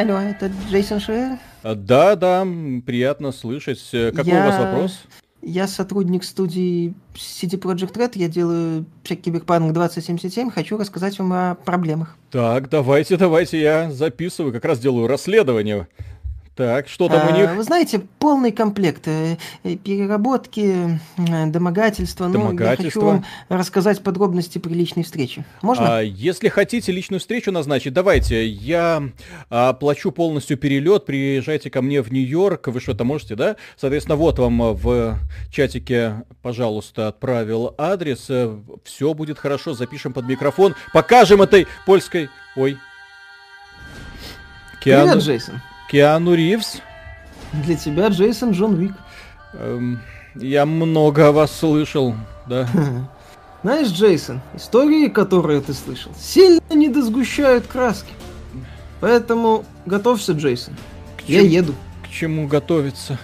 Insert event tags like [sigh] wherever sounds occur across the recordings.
Алло, это Джейсон Шуэр? А, да, да, приятно слышать. Э, какой я... у вас вопрос? Я сотрудник студии CD Project Red, я делаю Киберпанк 2077, хочу рассказать вам о проблемах. Так, давайте, давайте, я записываю, как раз делаю расследование. Так, что там а, у них? Вы знаете, полный комплект. Э, э, переработки, э, домогательства. Домогательства. Ну, я хочу вам рассказать подробности при личной встрече. Можно? А, если хотите личную встречу назначить, давайте. Я оплачу полностью перелет, приезжайте ко мне в Нью-Йорк. Вы что-то можете, да? Соответственно, вот вам в чатике, пожалуйста, отправил адрес. Все будет хорошо, запишем под микрофон. Покажем этой польской... Ой. Киану... Привет, Джейсон. Киану Ривз. Для тебя Джейсон Джон Вик. Эм, я много о вас слышал, да. [laughs] Знаешь, Джейсон, истории, которые ты слышал, сильно не досгущают краски. Поэтому готовься, Джейсон. К Я чем... еду. К чему готовиться?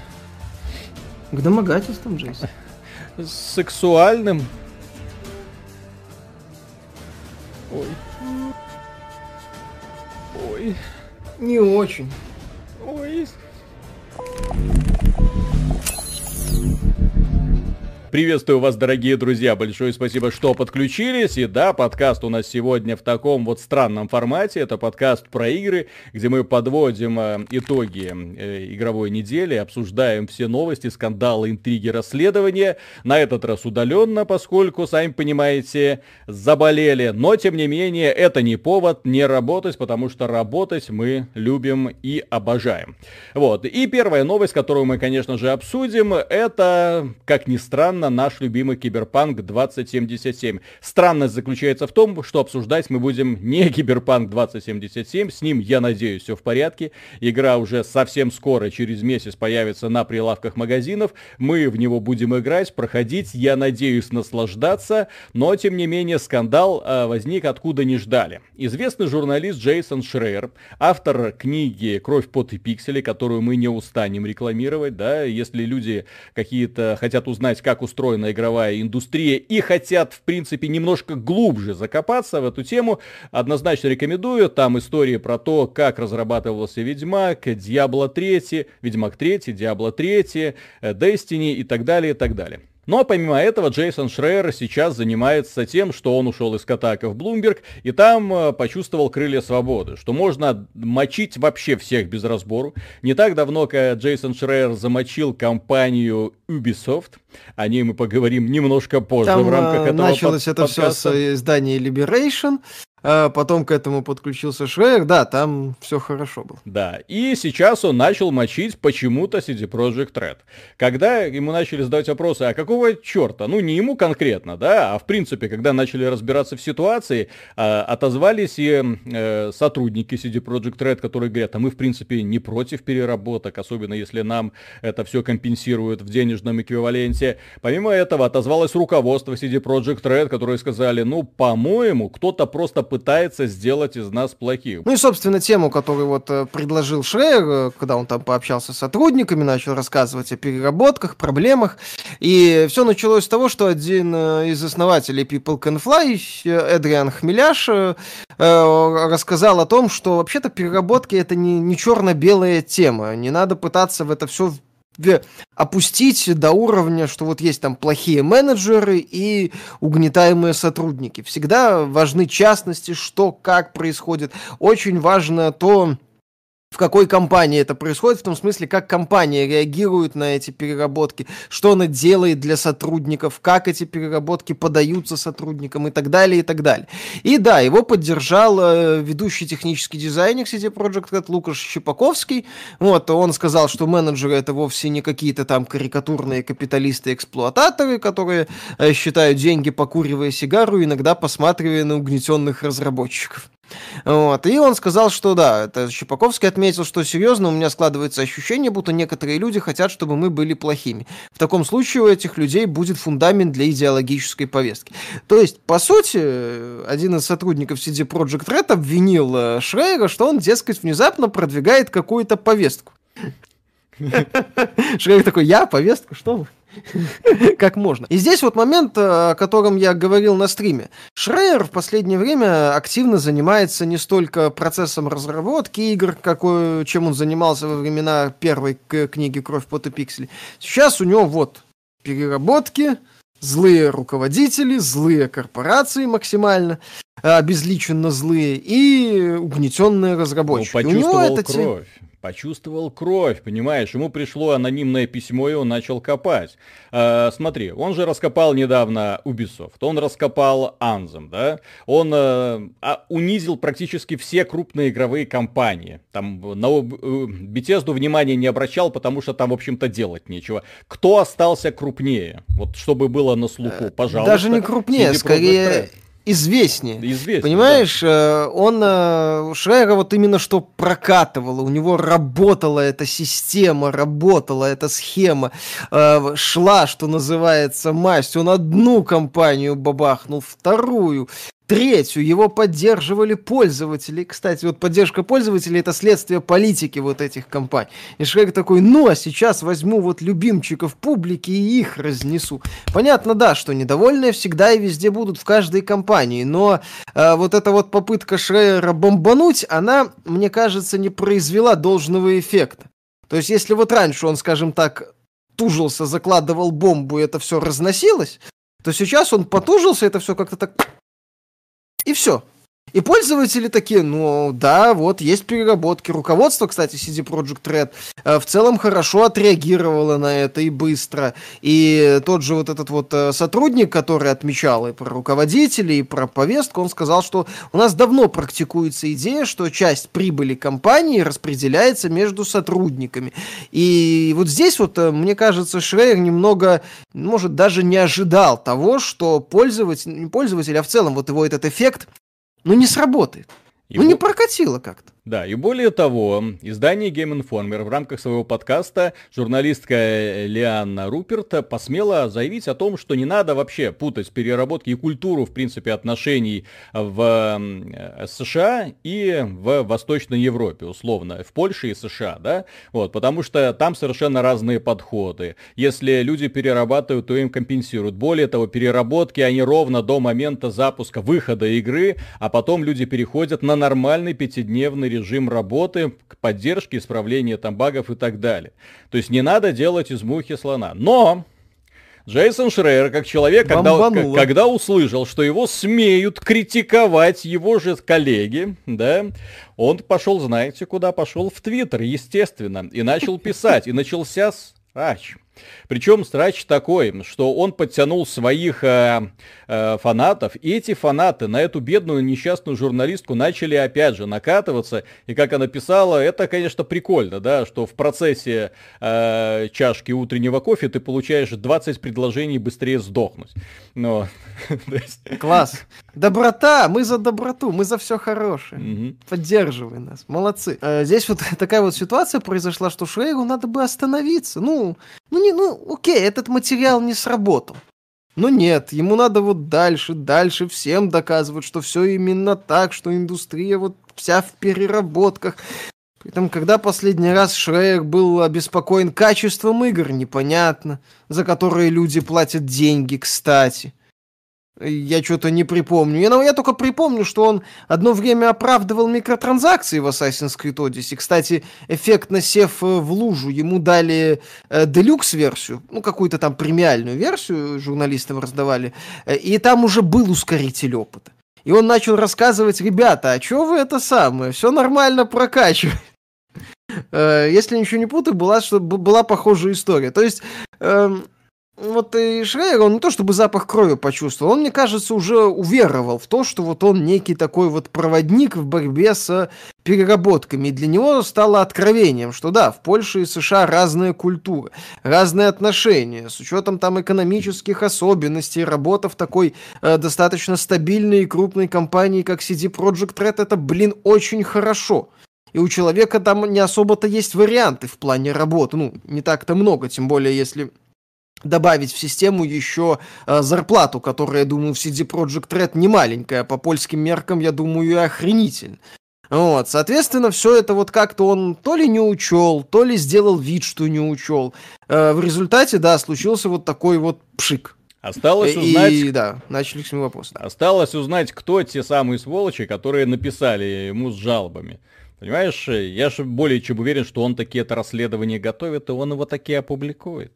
К домогательствам, Джейсон. С сексуальным? Ой. Ой. Не очень. Ой. Приветствую вас, дорогие друзья. Большое спасибо, что подключились. И да, подкаст у нас сегодня в таком вот странном формате. Это подкаст про игры, где мы подводим э, итоги э, игровой недели, обсуждаем все новости, скандалы, интриги, расследования. На этот раз удаленно, поскольку, сами понимаете, заболели. Но, тем не менее, это не повод не работать, потому что работать мы любим и обожаем. Вот. И первая новость, которую мы, конечно же, обсудим, это, как ни странно, совершенно наш любимый Киберпанк 2077. Странность заключается в том, что обсуждать мы будем не Киберпанк 2077, с ним, я надеюсь, все в порядке. Игра уже совсем скоро, через месяц, появится на прилавках магазинов. Мы в него будем играть, проходить, я надеюсь, наслаждаться. Но, тем не менее, скандал э, возник откуда не ждали. Известный журналист Джейсон Шрейер, автор книги «Кровь, пот и пиксели», которую мы не устанем рекламировать, да, если люди какие-то хотят узнать, как устроен устроена игровая индустрия и хотят, в принципе, немножко глубже закопаться в эту тему, однозначно рекомендую. Там истории про то, как разрабатывался Ведьмак, Diablo 3, Ведьмак 3, Diablo 3, Destiny и так далее, и так далее. Но помимо этого Джейсон Шрейер сейчас занимается тем, что он ушел из Катака в Bloomberg и там э, почувствовал крылья свободы, что можно мочить вообще всех без разбору. Не так давно как Джейсон Шрейер замочил компанию Ubisoft, о ней мы поговорим немножко позже там, в рамках э, этого началось под- это подкаста. все с издания Liberation, а потом к этому подключился Шрейер, да, там все хорошо было. Да, и сейчас он начал мочить почему-то CD Project Red. Когда ему начали задавать вопросы, а какого черта, ну не ему конкретно, да, а в принципе, когда начали разбираться в ситуации, а, отозвались и э, сотрудники CD Project Red, которые говорят, а мы в принципе не против переработок, особенно если нам это все компенсируют в денежном эквиваленте. Помимо этого отозвалось руководство CD Project Red, которые сказали, ну, по-моему, кто-то просто пытается сделать из нас плохих. Ну и, собственно, тему, которую вот э, предложил Шрейер, э, когда он там пообщался с сотрудниками, начал рассказывать о переработках, проблемах. И все началось с того, что один э, из основателей People Can Fly, Эдриан Хмеляш, рассказал о том, что вообще-то переработки это не, не черно-белая тема. Не надо пытаться в это все опустить до уровня, что вот есть там плохие менеджеры и угнетаемые сотрудники. Всегда важны частности, что, как происходит. Очень важно то, в какой компании это происходит, в том смысле, как компания реагирует на эти переработки, что она делает для сотрудников, как эти переработки подаются сотрудникам и так далее, и так далее. И да, его поддержал э, ведущий технический дизайнер CD Projekt Red Лукаш Щепаковский. Вот, он сказал, что менеджеры это вовсе не какие-то там карикатурные капиталисты-эксплуататоры, которые э, считают деньги, покуривая сигару, иногда посматривая на угнетенных разработчиков. Вот. И он сказал, что да, это Щепаковский отметил, что серьезно у меня складывается ощущение, будто некоторые люди хотят, чтобы мы были плохими. В таком случае у этих людей будет фундамент для идеологической повестки. То есть, по сути, один из сотрудников CD Project Red обвинил э, Шрейера, что он, дескать, внезапно продвигает какую-то повестку. [laughs] Шрейер такой, я повестку, что вы? [laughs] как можно. И здесь вот момент, э, о котором я говорил на стриме. Шрейер в последнее время активно занимается не столько процессом разработки игр, какой, чем он занимался во времена первой книги «Кровь, пот и пиксели». Сейчас у него вот переработки, злые руководители, злые корпорации максимально, обезличенно злые и угнетенные разработчики. Ну, почувствовал кровь почувствовал кровь, понимаешь, ему пришло анонимное письмо, и он начал копать. Э, смотри, он же раскопал недавно Ubisoft, он раскопал Anthem, да, он э, унизил практически все крупные игровые компании. Там на э, Bethesda внимания не обращал, потому что там, в общем-то, делать нечего. Кто остался крупнее? Вот чтобы было на слуху, э, пожалуйста. Даже не крупнее, скорее известнее. Известнее. Понимаешь, да. Э, он э, Шрайера вот именно что прокатывало, у него работала эта система, работала эта схема, э, шла, что называется, масть. Он одну компанию бабахнул, вторую, Третью его поддерживали пользователи. Кстати, вот поддержка пользователей это следствие политики вот этих компаний. И Шрек такой, ну а сейчас возьму вот любимчиков публики и их разнесу. Понятно, да, что недовольные всегда и везде будут в каждой компании, но э, вот эта вот попытка Шрейера бомбануть, она, мне кажется, не произвела должного эффекта. То есть, если вот раньше он, скажем так, тужился, закладывал бомбу, и это все разносилось, то сейчас он потужился, это все как-то так и все. И пользователи такие, ну да, вот есть переработки. Руководство, кстати, CD Project Red э, в целом хорошо отреагировало на это и быстро. И тот же вот этот вот э, сотрудник, который отмечал и про руководителей, и про повестку, он сказал, что у нас давно практикуется идея, что часть прибыли компании распределяется между сотрудниками. И вот здесь вот, э, мне кажется, Шрейер немного, может, даже не ожидал того, что пользователь, не пользователь, а в целом вот его этот эффект ну не сработает. И ну не прокатило как-то. Да, и более того, издание Game Informer в рамках своего подкаста журналистка Лианна Руперт посмела заявить о том, что не надо вообще путать переработки и культуру, в принципе, отношений в США и в Восточной Европе, условно, в Польше и США, да, вот, потому что там совершенно разные подходы. Если люди перерабатывают, то им компенсируют. Более того, переработки, они ровно до момента запуска, выхода игры, а потом люди переходят на нормальный пятидневный режим работы, к поддержке, исправления там багов и так далее. То есть не надо делать из мухи слона. Но Джейсон Шрейер, как человек, когда, когда услышал, что его смеют критиковать его же коллеги, да, он пошел, знаете, куда пошел? В Твиттер, естественно, и начал писать, и начался срач. Причем страч такой, что он подтянул своих э, э, фанатов, и эти фанаты на эту бедную несчастную журналистку начали опять же накатываться. И как она писала, это, конечно, прикольно, да, что в процессе э, чашки утреннего кофе ты получаешь 20 предложений быстрее сдохнуть. Но, [laughs] Класс. Доброта, мы за доброту, мы за все хорошее. Угу. Поддерживай нас, молодцы. Э, здесь вот [laughs] такая вот ситуация произошла, что Шрейгу надо бы остановиться. Ну, ну не, ну окей, этот материал не сработал. Но нет, ему надо вот дальше, дальше всем доказывать, что все именно так, что индустрия вот вся в переработках. При этом, когда последний раз Шрейер был обеспокоен качеством игр, непонятно, за которые люди платят деньги, кстати. Я что-то не припомню. Я, ну, я только припомню, что он одно время оправдывал микротранзакции в Assassin's Creed Odyssey. Кстати, эффектно сев э, в лужу, ему дали э, делюкс-версию, ну, какую-то там премиальную версию журналистам раздавали, э, и там уже был ускоритель опыта. И он начал рассказывать, ребята, а что вы это самое, все нормально прокачивает. Э, если ничего не путаю, была, была похожая история. То есть... Вот и Шрейер, он не то чтобы запах крови почувствовал, он, мне кажется, уже уверовал в то, что вот он некий такой вот проводник в борьбе с переработками. И для него стало откровением, что да, в Польше и США разная культура, разные отношения, с учетом там экономических особенностей, работа в такой э, достаточно стабильной и крупной компании, как CD Projekt Red, это, блин, очень хорошо. И у человека там не особо-то есть варианты в плане работы, ну, не так-то много, тем более если добавить в систему еще э, зарплату, которая, я думаю, в CD Project Red не маленькая, по польским меркам, я думаю, и охренительно. Вот, соответственно, все это вот как-то он то ли не учел, то ли сделал вид, что не учел. Э, в результате, да, случился вот такой вот пшик. Осталось узнать... И, да, начали с ним вопросы. Осталось узнать, кто те самые сволочи, которые написали ему с жалобами. Понимаешь, я же более чем уверен, что он такие это расследования готовит, и он его такие опубликует.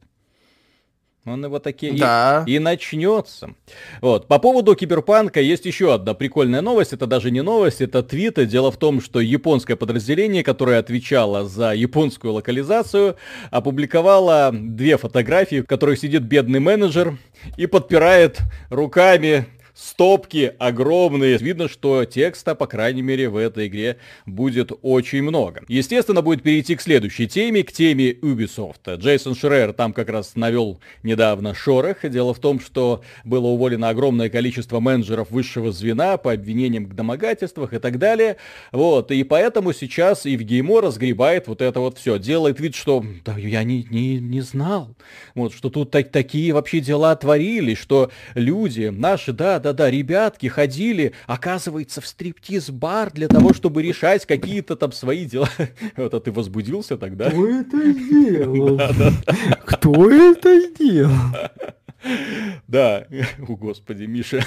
Он его таки да. и, и начнется. Вот. По поводу киберпанка есть еще одна прикольная новость. Это даже не новость, это твит. Дело в том, что японское подразделение, которое отвечало за японскую локализацию, опубликовало две фотографии, в которых сидит бедный менеджер и подпирает руками стопки огромные. Видно, что текста, по крайней мере, в этой игре будет очень много. Естественно, будет перейти к следующей теме, к теме Ubisoft. Джейсон Шрер там как раз навел недавно шорох. Дело в том, что было уволено огромное количество менеджеров высшего звена по обвинениям к домогательствах и так далее. Вот, и поэтому сейчас Евгеймо разгребает вот это вот все. Делает вид, что да, я не, не, не знал, вот, что тут так, такие вообще дела творились, что люди наши, да, да-да, ребятки ходили, оказывается, в стриптиз-бар для того, чтобы решать какие-то там свои дела. [laughs] Вот, а ты возбудился тогда? Кто это сделал? [laughs] Кто это сделал? Да, [laughs] о господи, Миша.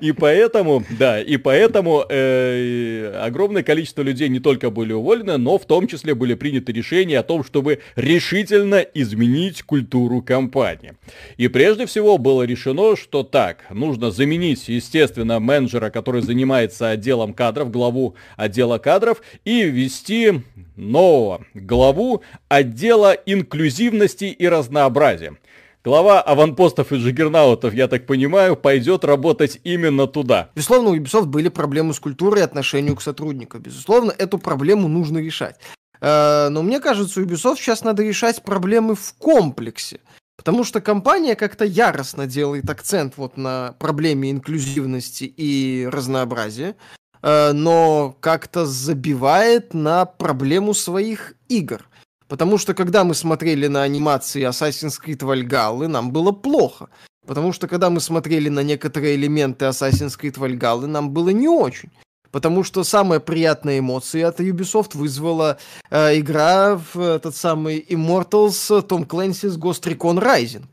И поэтому, да, и поэтому э, огромное количество людей не только были уволены, но в том числе были приняты решения о том, чтобы решительно изменить культуру компании. И прежде всего было решено, что так, нужно заменить, естественно, менеджера, который занимается отделом кадров, главу отдела кадров, и ввести нового главу отдела инклюзивности и разнообразия. Глава аванпостов и джиггернаутов, я так понимаю, пойдет работать именно туда. Безусловно, у Ubisoft были проблемы с культурой и отношению к сотрудникам. Безусловно, эту проблему нужно решать. Э, но мне кажется, Ubisoft сейчас надо решать проблемы в комплексе. Потому что компания как-то яростно делает акцент вот на проблеме инклюзивности и разнообразия. Э, но как-то забивает на проблему своих игр. Потому что когда мы смотрели на анимации Assassin's Creed Valhalla, нам было плохо. Потому что когда мы смотрели на некоторые элементы Assassin's Creed Valhalla, нам было не очень. Потому что самые приятные эмоции от Ubisoft вызвала э, игра в этот самый Immortals Tom Clancy's Ghost Recon Rising.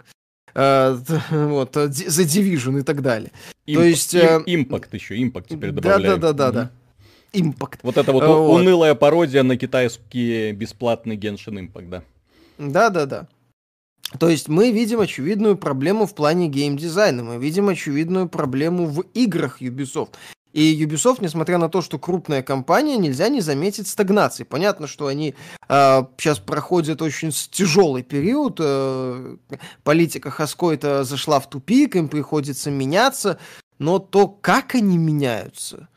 Э, [laughs] вот, э, The Division и так далее. Имп, То есть... Э, импакт еще, импакт теперь добавляют. Да-да-да-да. Импакт. Вот это вот, вот унылая пародия на китайский бесплатный Genshin Impact, да. Да-да-да. То есть мы видим очевидную проблему в плане геймдизайна, мы видим очевидную проблему в играх Ubisoft. И Ubisoft, несмотря на то, что крупная компания, нельзя не заметить стагнации. Понятно, что они э, а, сейчас проходят очень тяжелый период. Э, политика Хаскойта зашла в тупик, им приходится меняться. Но то, как они меняются,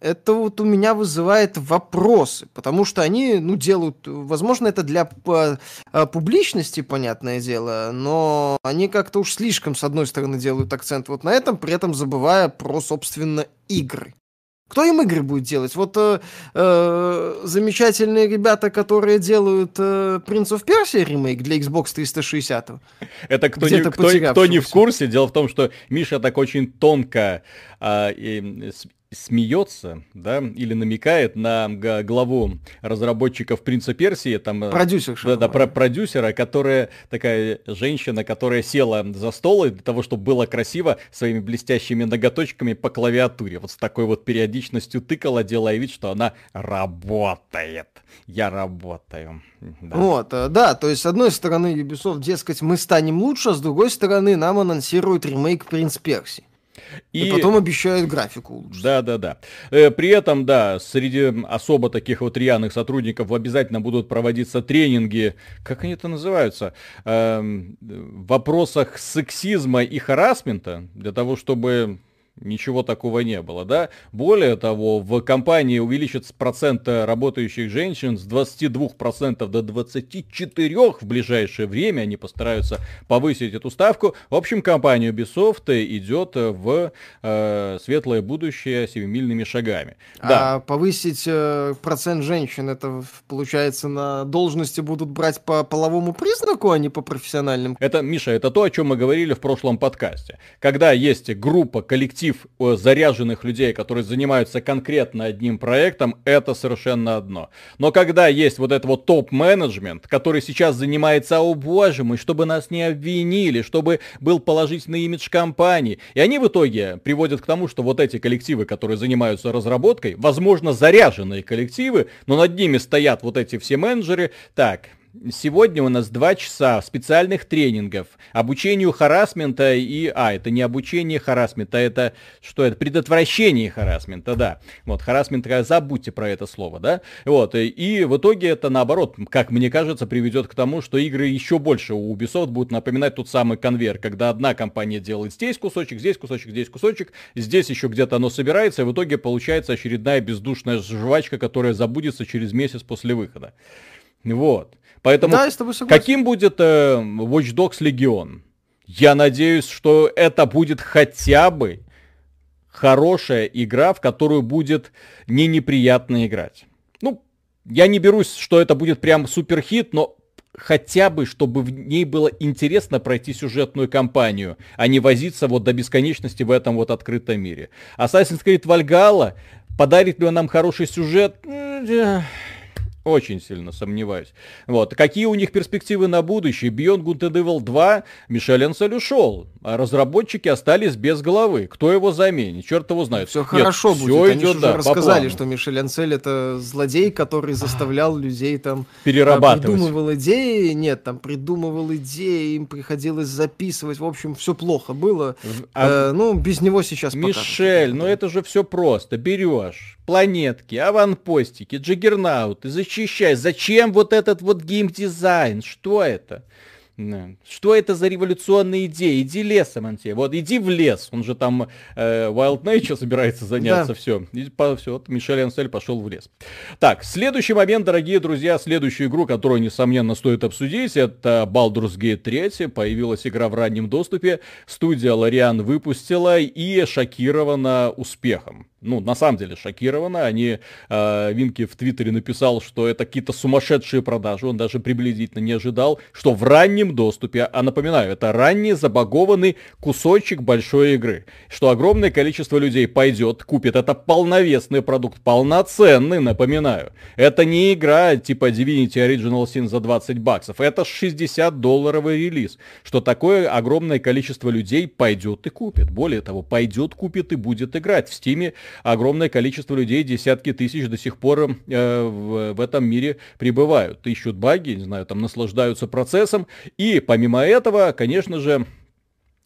это вот у меня вызывает вопросы, потому что они, ну, делают, возможно, это для а, публичности, понятное дело, но они как-то уж слишком, с одной стороны, делают акцент вот на этом, при этом забывая про, собственно, игры. Кто им игры будет делать? Вот э, э, замечательные ребята, которые делают э, Prince of Persia ремейк для Xbox 360. Это кто, не, кто, кто не в курсе, дело в том, что Миша так очень тонко э, смеется, да, или намекает на главу разработчиков Принца Персии, там... Э, Продюсер. Да, да, про продюсера, которая такая женщина, которая села за стол для того, чтобы было красиво, своими блестящими ноготочками по клавиатуре. Вот с такой вот периодичностью тыкала, делая вид, что она работает. Я работаю. Да. Вот, э, да, то есть, с одной стороны, Ubisoft, дескать, мы станем лучше, а с другой стороны, нам анонсируют ремейк Принц Персии. И, и потом обещают графику улучшить. Да, да, да. Э, при этом, да, среди особо таких вот рьяных сотрудников обязательно будут проводиться тренинги, как они это называются, эм, в вопросах сексизма и харасмента, для того, чтобы ничего такого не было, да. Более того, в компании увеличится процент работающих женщин с 22% до 24% в ближайшее время. Они постараются повысить эту ставку. В общем, компания Ubisoft идет в э, светлое будущее семимильными шагами. А да. повысить э, процент женщин, это получается на должности будут брать по половому признаку, а не по профессиональным? Это, Миша, это то, о чем мы говорили в прошлом подкасте. Когда есть группа, коллектив коллектив э, заряженных людей, которые занимаются конкретно одним проектом, это совершенно одно. Но когда есть вот этот вот топ-менеджмент, который сейчас занимается, о боже мой, чтобы нас не обвинили, чтобы был положительный имидж компании, и они в итоге приводят к тому, что вот эти коллективы, которые занимаются разработкой, возможно, заряженные коллективы, но над ними стоят вот эти все менеджеры, так, Сегодня у нас два часа специальных тренингов, обучению харасмента и... А, это не обучение харасмента, это что это? Предотвращение харасмента, да. Вот, харасмент, забудьте про это слово, да? Вот, и в итоге это наоборот, как мне кажется, приведет к тому, что игры еще больше у Ubisoft будут напоминать тот самый конвейер, когда одна компания делает здесь кусочек, здесь кусочек, здесь кусочек, здесь еще где-то оно собирается, и в итоге получается очередная бездушная жвачка, которая забудется через месяц после выхода. Вот. Поэтому да, каким будет э, Watch Dogs Legion? Я надеюсь, что это будет хотя бы хорошая игра, в которую будет не неприятно играть. Ну, я не берусь, что это будет прям супер хит, но хотя бы, чтобы в ней было интересно пройти сюжетную кампанию, а не возиться вот до бесконечности в этом вот открытом мире. Assassin's Creed Valhalla, подарит ли он нам хороший сюжет? Очень сильно сомневаюсь. Вот. Какие у них перспективы на будущее? Beyond Good and Evil 2 Мишель Ансель ушел, а разработчики остались без головы. Кто его заменит? Черт его знает. Все Нет, хорошо все будет. Они идет, да, рассказали, что Мишель Ансель это злодей, который заставлял людей там... А, Перерабатывать. Придумывал идеи. Нет, там придумывал идеи, им приходилось записывать. В общем, все плохо было. А... Э, ну, без него сейчас Мишель, ну это же все просто. Берешь планетки, аванпостики, джиггернауты, защищай. Зачем вот этот вот геймдизайн? Что это? Что это за революционные идеи? Иди лесом, Антей. Вот иди в лес. Он же там э, Wild Nature собирается заняться. Да. Все. И, по, все. Вот Мишель Ансель пошел в лес. Так, следующий момент, дорогие друзья. Следующую игру, которую, несомненно, стоит обсудить, это Baldur's Gate 3. Появилась игра в раннем доступе. Студия Лориан выпустила и шокирована успехом ну, на самом деле шокированы. Они, э, Винки в Твиттере написал, что это какие-то сумасшедшие продажи. Он даже приблизительно не ожидал, что в раннем доступе, а напоминаю, это ранний забагованный кусочек большой игры, что огромное количество людей пойдет, купит. Это полновесный продукт, полноценный, напоминаю. Это не игра типа Divinity Original Sin за 20 баксов. Это 60 долларовый релиз. Что такое огромное количество людей пойдет и купит. Более того, пойдет, купит и будет играть. В Стиме огромное количество людей, десятки тысяч до сих пор э, в, в этом мире пребывают, ищут баги, не знаю, там наслаждаются процессом. И помимо этого, конечно же,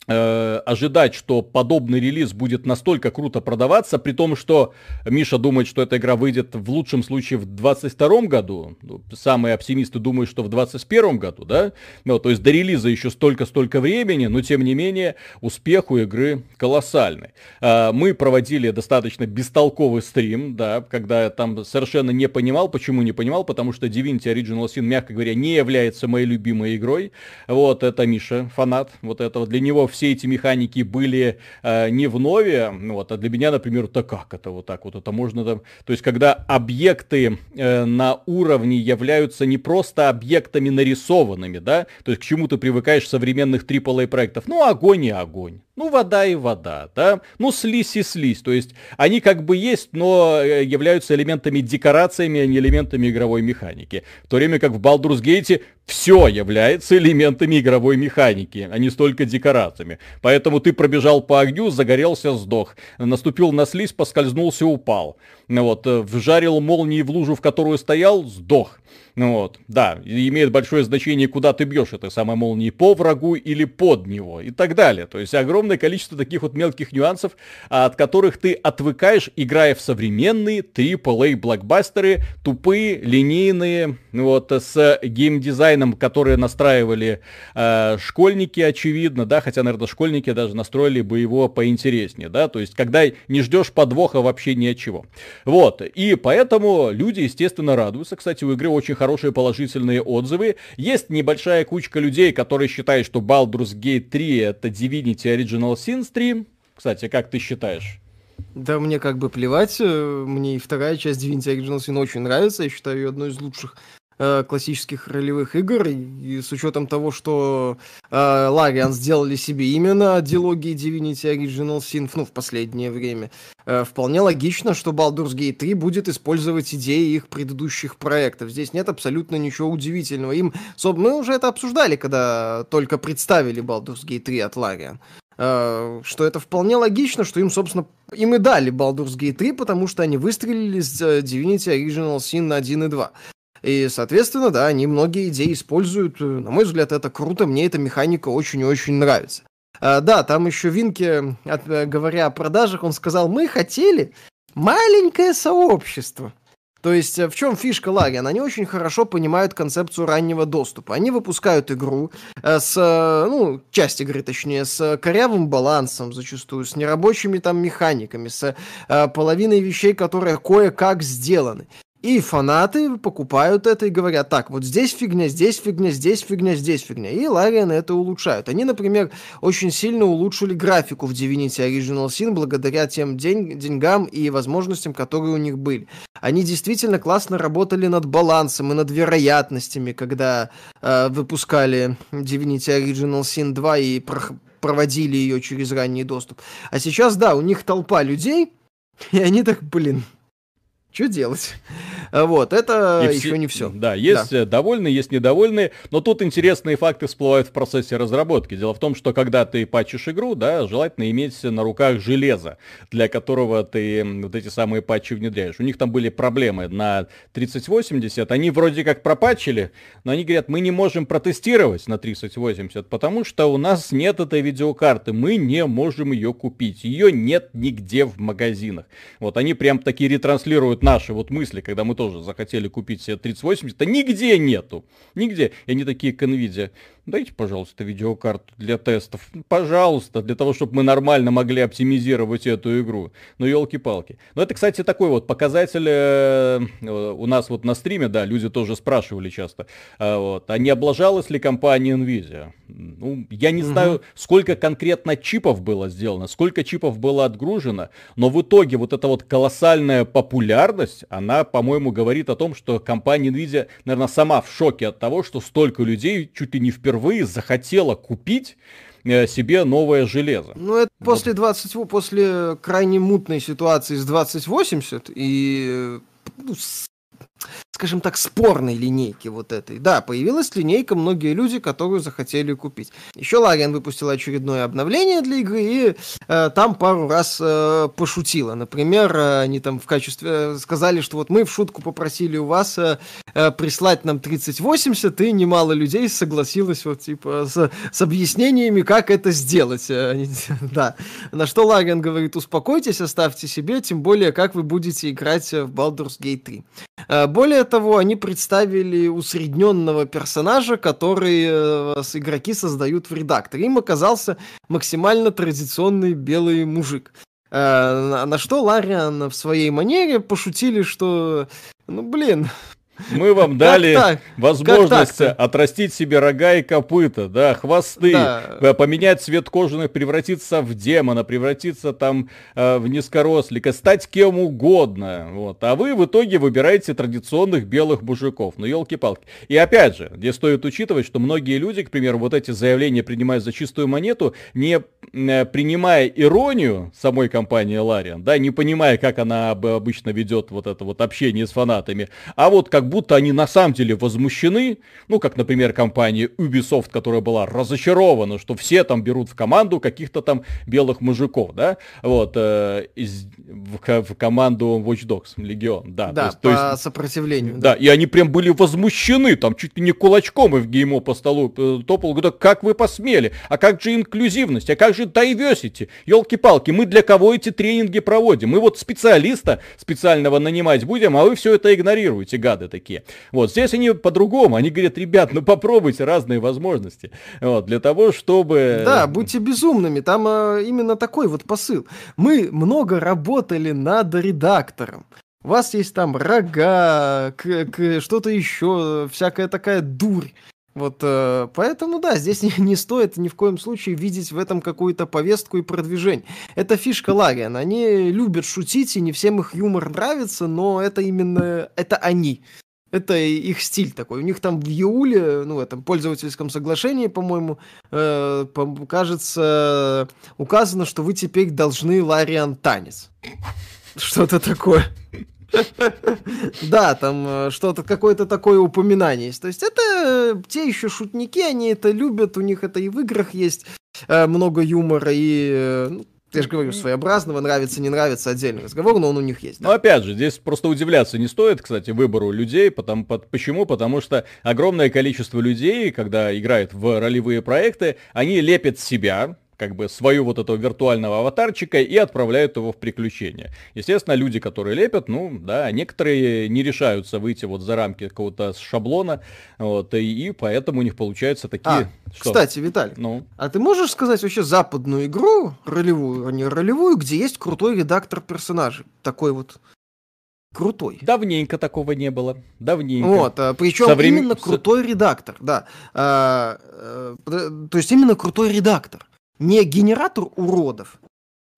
Э, ожидать, что подобный релиз будет настолько круто продаваться, при том, что Миша думает, что эта игра выйдет в лучшем случае в 22 году, ну, самые оптимисты думают, что в 21 году, да, ну, то есть до релиза еще столько-столько времени, но тем не менее успех у игры колоссальный. Э, мы проводили достаточно бестолковый стрим, да, когда я там совершенно не понимал, почему не понимал, потому что Divinity Original Sin, мягко говоря, не является моей любимой игрой, вот, это Миша, фанат вот этого, для него все эти механики были э, не в нове, вот, а для меня, например, то как это вот так вот, это можно там, то есть когда объекты э, на уровне являются не просто объектами нарисованными, да, то есть к чему ты привыкаешь в современных AAA проектов, ну огонь и огонь, ну вода и вода, да, ну слизь и слизь, то есть они как бы есть, но э, являются элементами декорациями, а не элементами игровой механики, в то время как в Baldur's Gate все является элементами игровой механики, а не столько декорациями. Поэтому ты пробежал по огню, загорелся, сдох. Наступил на слизь, поскользнулся, упал. Вот, э, вжарил молнии в лужу, в которую стоял, сдох. Ну вот, да, имеет большое значение, куда ты бьешь этой самой молнии, по врагу или под него и так далее. То есть огромное количество таких вот мелких нюансов, от которых ты отвыкаешь, играя в современные AAA блокбастеры, тупые, линейные, вот, с геймдизайном, которые настраивали э, школьники, очевидно, да, хотя, наверное, школьники даже настроили бы его поинтереснее, да, то есть когда не ждешь подвоха вообще ни от чего. Вот, и поэтому люди, естественно, радуются. Кстати, у игры очень хорошие положительные отзывы. Есть небольшая кучка людей, которые считают, что Baldur's Gate 3 это Divinity Original Sin 3. Кстати, как ты считаешь? Да мне как бы плевать, э, мне и вторая часть Divinity Original Sin очень нравится, я считаю ее одной из лучших э, классических ролевых игр, и, и с учетом того, что э, сделали себе именно дилогии Divinity Original Sin, ну, в последнее время, э, вполне логично, что Baldur's Gate 3 будет использовать идеи их предыдущих проектов. Здесь нет абсолютно ничего удивительного. Им, мы уже это обсуждали, когда только представили Baldur's Gate 3 от Larian. Э, что это вполне логично, что им, собственно, им и дали Baldur's Gate 3, потому что они выстрелили с э, Divinity Original Sin на 1 и 2. И, соответственно, да, они многие идеи используют. На мой взгляд, это круто, мне эта механика очень и очень нравится. А, да, там еще Винки, от, говоря о продажах, он сказал, мы хотели маленькое сообщество. То есть э, в чем фишка Larian? Они очень хорошо понимают концепцию раннего доступа. Они выпускают игру э, с, э, ну, часть игры точнее, с корявым балансом зачастую, с нерабочими там механиками, с э, половиной вещей, которые кое-как сделаны. И фанаты покупают это и говорят, так, вот здесь фигня, здесь фигня, здесь фигня, здесь фигня. И Лариан это улучшают. Они, например, очень сильно улучшили графику в Divinity Original Sin благодаря тем день, деньгам и возможностям, которые у них были. Они действительно классно работали над балансом и над вероятностями, когда э, выпускали Divinity Original Sin 2 и про- проводили ее через ранний доступ. А сейчас, да, у них толпа людей, [laughs] и они так, блин, что делать? Вот, это и еще все, не все. Да, есть да. довольные, есть недовольные, но тут интересные факты всплывают в процессе разработки. Дело в том, что когда ты патчишь игру, да, желательно иметь на руках железо, для которого ты вот эти самые патчи внедряешь. У них там были проблемы на 3080, они вроде как пропатчили, но они говорят, мы не можем протестировать на 3080, потому что у нас нет этой видеокарты, мы не можем ее купить, ее нет нигде в магазинах. Вот они прям такие ретранслируют вот наши вот мысли, когда мы тоже захотели купить себе 3080, да нигде нету. Нигде. И они такие к NVIDIA дайте, пожалуйста, видеокарту для тестов. Пожалуйста, для того, чтобы мы нормально могли оптимизировать эту игру. Ну, елки-палки. Но это, кстати, такой вот показатель э, у нас вот на стриме, да, люди тоже спрашивали часто, э, вот, а не облажалась ли компания Nvidia? Ну, я не угу. знаю, сколько конкретно чипов было сделано, сколько чипов было отгружено, но в итоге вот эта вот колоссальная популярность, она, по-моему, говорит о том, что компания Nvidia, наверное, сама в шоке от того, что столько людей чуть ли не впервые впервые захотела купить э, себе новое железо. Ну, это после 20, после крайне мутной ситуации с 2080 и ну, скажем так, спорной линейки вот этой. Да, появилась линейка, многие люди, которую захотели купить. Еще Лариан выпустила очередное обновление для игры и э, там пару раз э, пошутила. Например, э, они там в качестве э, сказали, что вот мы в шутку попросили у вас э, э, прислать нам 3080, и немало людей согласилось вот типа с, с объяснениями, как это сделать. Э, [laughs] да. На что Лариан говорит, успокойтесь, оставьте себе, тем более, как вы будете играть в Baldur's Gate 3. Э, более того, они представили усредненного персонажа, который э, игроки создают в редакторе. Им оказался максимально традиционный белый мужик. Э, на что Лариан в своей манере пошутили, что, ну блин, мы вам дали возможность отрастить себе рога и копыта, да, хвосты, да. поменять цвет кожи, превратиться в демона, превратиться там э, в низкорослика, стать кем угодно. Вот. А вы в итоге выбираете традиционных белых мужиков. Ну, елки-палки. И опять же, здесь стоит учитывать, что многие люди, к примеру, вот эти заявления принимают за чистую монету, не э, принимая иронию самой компании Лариан, да, не понимая, как она обычно ведет вот это вот общение с фанатами, а вот как будто они на самом деле возмущены, ну, как, например, компания Ubisoft, которая была разочарована, что все там берут в команду каких-то там белых мужиков, да, вот, э, из, в, в команду Watch Dogs, Легион, да. Да, то есть, по то есть, сопротивлению. Да, да, и они прям были возмущены, там, чуть ли не кулачком и в геймо по столу э, топал, говорят, как вы посмели, а как же инклюзивность, а как же diversity, елки-палки, мы для кого эти тренинги проводим, мы вот специалиста специального нанимать будем, а вы все это игнорируете, гады такие такие. Вот, здесь они по-другому, они говорят, ребят, ну попробуйте разные возможности, вот, для того, чтобы... Да, будьте безумными, там э, именно такой вот посыл. Мы много работали над редактором. У вас есть там рога, к, к, что-то еще, всякая такая дурь. Вот, э, поэтому, да, здесь [laughs] не, не стоит ни в коем случае видеть в этом какую-то повестку и продвижение. Это фишка Лариан. Они любят шутить, и не всем их юмор нравится, но это именно, это они. Это их стиль такой. У них там в июле, ну, в этом пользовательском соглашении, по-моему, э, кажется, указано, что вы теперь должны Лариан танец. Что-то такое. Да, там э, что-то, какое-то такое упоминание есть. То есть это э, те еще шутники, они это любят, у них это и в играх есть э, много юмора, и ну, я же говорю, своеобразного, нравится, не нравится, отдельный разговор, но он у них есть. Да. Но опять же, здесь просто удивляться не стоит, кстати, выбору людей. Потому, по, почему? Потому что огромное количество людей, когда играют в ролевые проекты, они лепят себя, как бы свою вот этого виртуального аватарчика и отправляют его в приключения. Естественно, люди, которые лепят, ну, да, некоторые не решаются выйти вот за рамки какого-то шаблона, вот, и, и поэтому у них получаются такие... А, что? кстати, Виталий, ну? а ты можешь сказать вообще западную игру, ролевую, а не ролевую, где есть крутой редактор персонажей? Такой вот крутой. Давненько такого не было. Давненько. Вот, а, причем Соврем... именно крутой редактор, да. А, а, то есть именно крутой редактор не генератор уродов,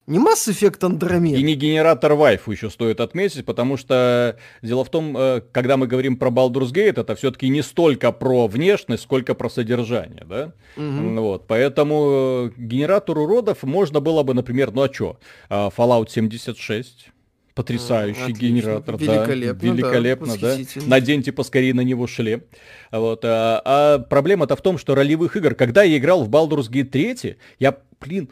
не Mass Effect Andromeda. И не генератор вайфу еще стоит отметить, потому что дело в том, э, когда мы говорим про Baldur's Gate, это все-таки не столько про внешность, сколько про содержание, да? Угу. Вот, поэтому э, генератор уродов можно было бы, например, ну а что, а, Fallout 76, Потрясающий Отлично. генератор, великолепно, да, великолепно, да. да. Наденьте поскорее на него шлем. Вот, а, а проблема-то в том, что ролевых игр, когда я играл в Baldur's Gate 3, я, блин,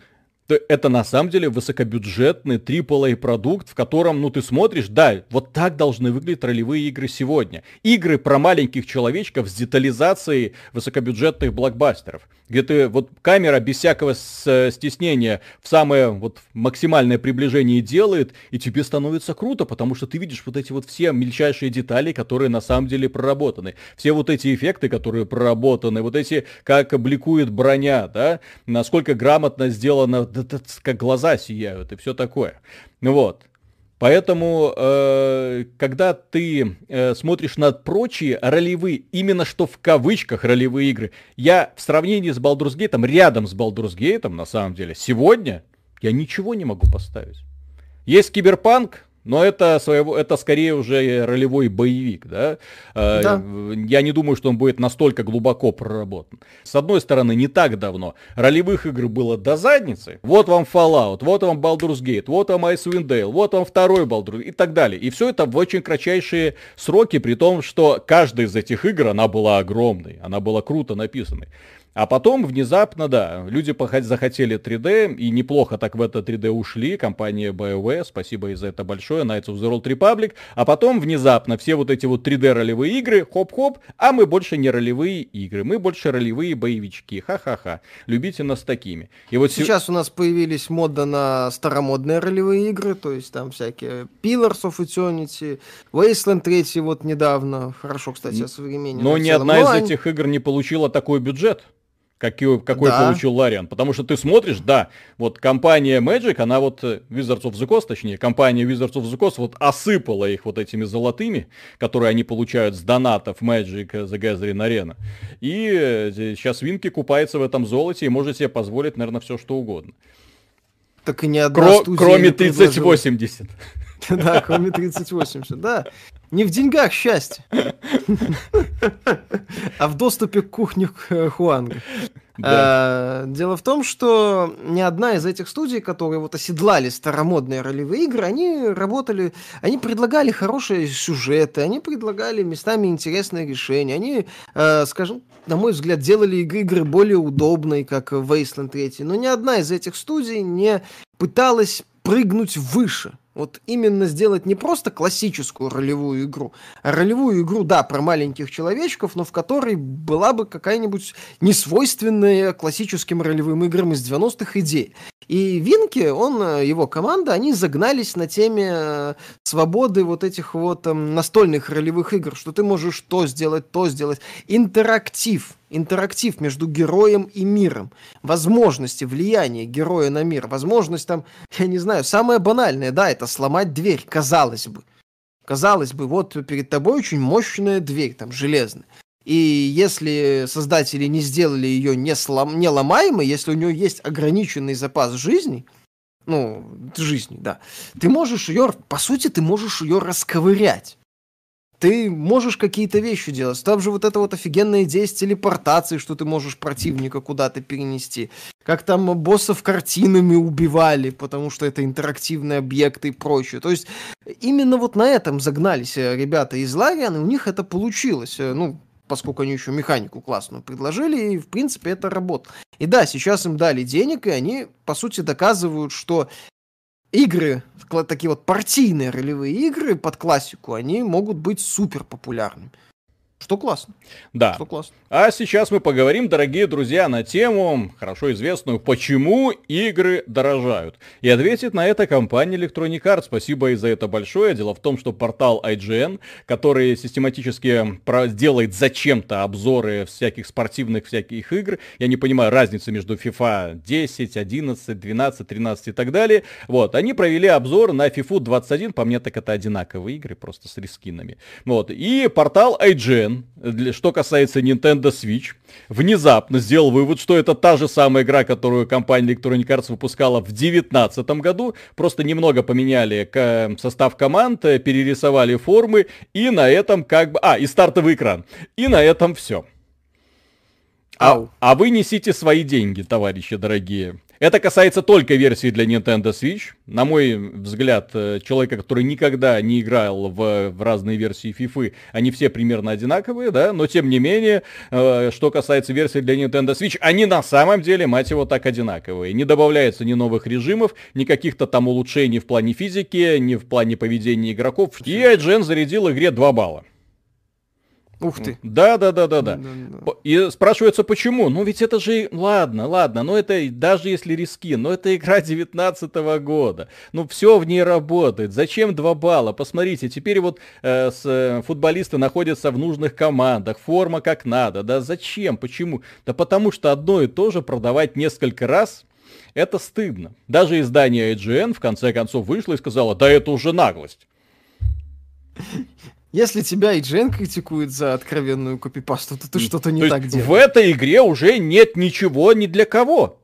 это на самом деле высокобюджетный AAA продукт, в котором, ну, ты смотришь, да, вот так должны выглядеть ролевые игры сегодня. Игры про маленьких человечков с детализацией высокобюджетных блокбастеров где ты вот камера без всякого стеснения в самое вот максимальное приближение делает, и тебе становится круто, потому что ты видишь вот эти вот все мельчайшие детали, которые на самом деле проработаны. Все вот эти эффекты, которые проработаны, вот эти, как бликует броня, да, насколько грамотно сделано, как глаза сияют и все такое. Вот. Поэтому, э, когда ты э, смотришь на прочие ролевые, именно что в кавычках ролевые игры, я в сравнении с Baldur's Gate, рядом с Baldur's Gate, на самом деле, сегодня я ничего не могу поставить. Есть киберпанк, но это, своего, это скорее уже ролевой боевик, да? Э, да. Я не думаю, что он будет настолько глубоко проработан. С одной стороны, не так давно ролевых игр было до задницы. Вот вам Fallout, вот вам Baldur's Gate, вот вам Icewind Dale, вот вам второй Baldur's и так далее. И все это в очень кратчайшие сроки, при том, что каждая из этих игр, она была огромной, она была круто написанной. А потом внезапно, да, люди захотели 3D, и неплохо так в это 3D ушли, компания BioWare, спасибо и за это большое, Knights of the Old Republic, а потом внезапно все вот эти вот 3D ролевые игры, хоп-хоп, а мы больше не ролевые игры, мы больше ролевые боевички, ха-ха-ха, любите нас такими. И вот Сейчас у нас появились мода на старомодные ролевые игры, то есть там всякие Pillars of Eternity, Wasteland 3 вот недавно, хорошо, кстати, о современном. Но ни одна из этих игр не получила такой бюджет какой, какой да. получил Лариан. Потому что ты смотришь, да, вот компания Magic, она вот, э, Wizards of the Coast, точнее, компания Wizards of the Coast вот осыпала их вот этими золотыми, которые они получают с донатов Magic The Gathering Arena. И сейчас Винки купается в этом золоте и может себе позволить, наверное, все что угодно. Так и не одна Кро- Кроме 3080. [laughs] Да, кроме 3080, да. Не в деньгах счастье, а в доступе к кухне Хуанга. Да. А, дело в том, что ни одна из этих студий, которые вот оседлали старомодные ролевые игры, они работали, они предлагали хорошие сюжеты, они предлагали местами интересные решения, они, э, скажем, на мой взгляд, делали игры более удобной, как Wasteland 3, но ни одна из этих студий не пыталась прыгнуть выше. Вот именно сделать не просто классическую ролевую игру, а ролевую игру, да, про маленьких человечков, но в которой была бы какая-нибудь несвойственная классическим ролевым играм из 90-х идея. И Винки, он, э, его команда, они загнались на теме э, свободы вот этих вот эм, настольных ролевых игр, что ты можешь то сделать, то сделать. Интерактив, интерактив между героем и миром, возможности влияния героя на мир, возможность там, я не знаю, самое банальное, да, это сломать дверь, казалось бы. Казалось бы, вот перед тобой очень мощная дверь, там, железная. И если создатели не сделали ее не, слом, не ломаемой, если у нее есть ограниченный запас жизни, ну, жизни, да, ты можешь ее, по сути, ты можешь ее расковырять. Ты можешь какие-то вещи делать. Там же вот эта вот офигенная идея с телепортацией, что ты можешь противника куда-то перенести. Как там боссов картинами убивали, потому что это интерактивные объекты и прочее. То есть именно вот на этом загнались э, ребята из Лариан, и у них это получилось. Э, ну, поскольку они еще механику классную предложили, и, в принципе, это работает. И да, сейчас им дали денег, и они, по сути, доказывают, что игры, такие вот партийные ролевые игры под классику, они могут быть супер популярными. Что классно. Да. Что классно. А сейчас мы поговорим, дорогие друзья, на тему, хорошо известную, почему игры дорожают. И ответит на это компания Electronic Arts. Спасибо и за это большое. Дело в том, что портал IGN, который систематически делает зачем-то обзоры всяких спортивных всяких игр, я не понимаю разницы между FIFA 10, 11, 12, 13 и так далее. Вот, они провели обзор на FIFA 21, по мне так это одинаковые игры, просто с рескинами. Вот, и портал IGN что касается Nintendo Switch, внезапно сделал вывод, что это та же самая игра, которую компания Electronic Arts выпускала в 2019 году, просто немного поменяли состав команд, э, перерисовали формы, и на этом как бы... А, и стартовый экран. И на этом все. А, а вы несите свои деньги, товарищи дорогие. Это касается только версии для Nintendo Switch. На мой взгляд, э, человека, который никогда не играл в, в разные версии FIFA, они все примерно одинаковые, да, но тем не менее, э, что касается версии для Nintendo Switch, они на самом деле, мать его, так одинаковые. Не добавляется ни новых режимов, ни каких-то там улучшений в плане физики, ни в плане поведения игроков. И IGN зарядил игре 2 балла. Ух ты. Да, да, да, да, да. И спрашивается, почему? Ну ведь это же, ладно, ладно, но это даже если риски, но это игра [laughs] 19 года. Ну все в ней работает. Зачем 2 балла? Посмотрите, теперь вот э, с, э, футболисты находятся в нужных командах, форма как надо. Да зачем? Почему? Да потому что одно и то же продавать несколько раз это стыдно. Даже издание IGN в конце концов вышло и сказало, да это уже наглость. Если тебя и Джен критикует за откровенную копипасту, то ты что-то не то так делаешь. В этой игре уже нет ничего ни для кого.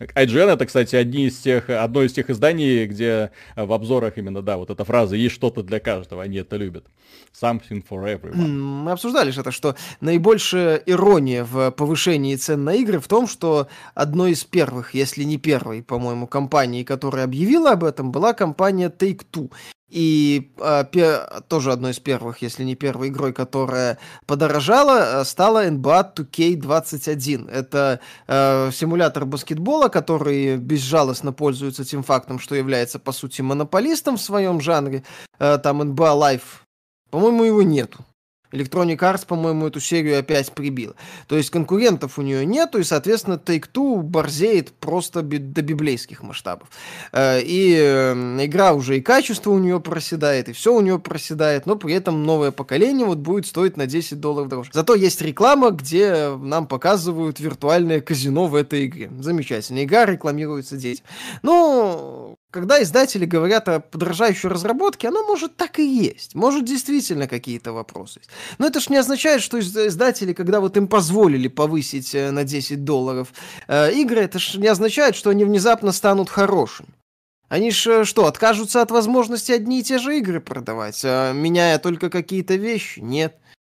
IGN это, кстати, одни из тех, одно из тех изданий, где в обзорах именно, да, вот эта фраза «есть что-то для каждого», они это любят. Something for everyone. Мы обсуждали же это, что наибольшая ирония в повышении цен на игры в том, что одной из первых, если не первой, по-моему, компанией, которая объявила об этом, была компания Take-Two. И э, пе- тоже одной из первых, если не первой игрой, которая подорожала, э, стала NBA 2K21. Это э, симулятор баскетбола, который безжалостно пользуется тем фактом, что является, по сути, монополистом в своем жанре. Э, там NBA Live, по-моему, его нету. Electronic Arts, по-моему, эту серию опять прибила. То есть конкурентов у нее нету, и, соответственно, Take-Two борзеет просто до библейских масштабов. Э, и э, игра уже и качество у нее проседает, и все у нее проседает, но при этом новое поколение вот будет стоить на 10 долларов дороже. Зато есть реклама, где нам показывают виртуальное казино в этой игре. Замечательно. Игра рекламируется детям. Ну, когда издатели говорят о подражающей разработке, оно может так и есть. Может действительно какие-то вопросы есть. Но это ж не означает, что издатели, когда вот им позволили повысить э, на 10 долларов э, игры, это ж не означает, что они внезапно станут хорошими. Они ж э, что, откажутся от возможности одни и те же игры продавать, э, меняя только какие-то вещи? Нет.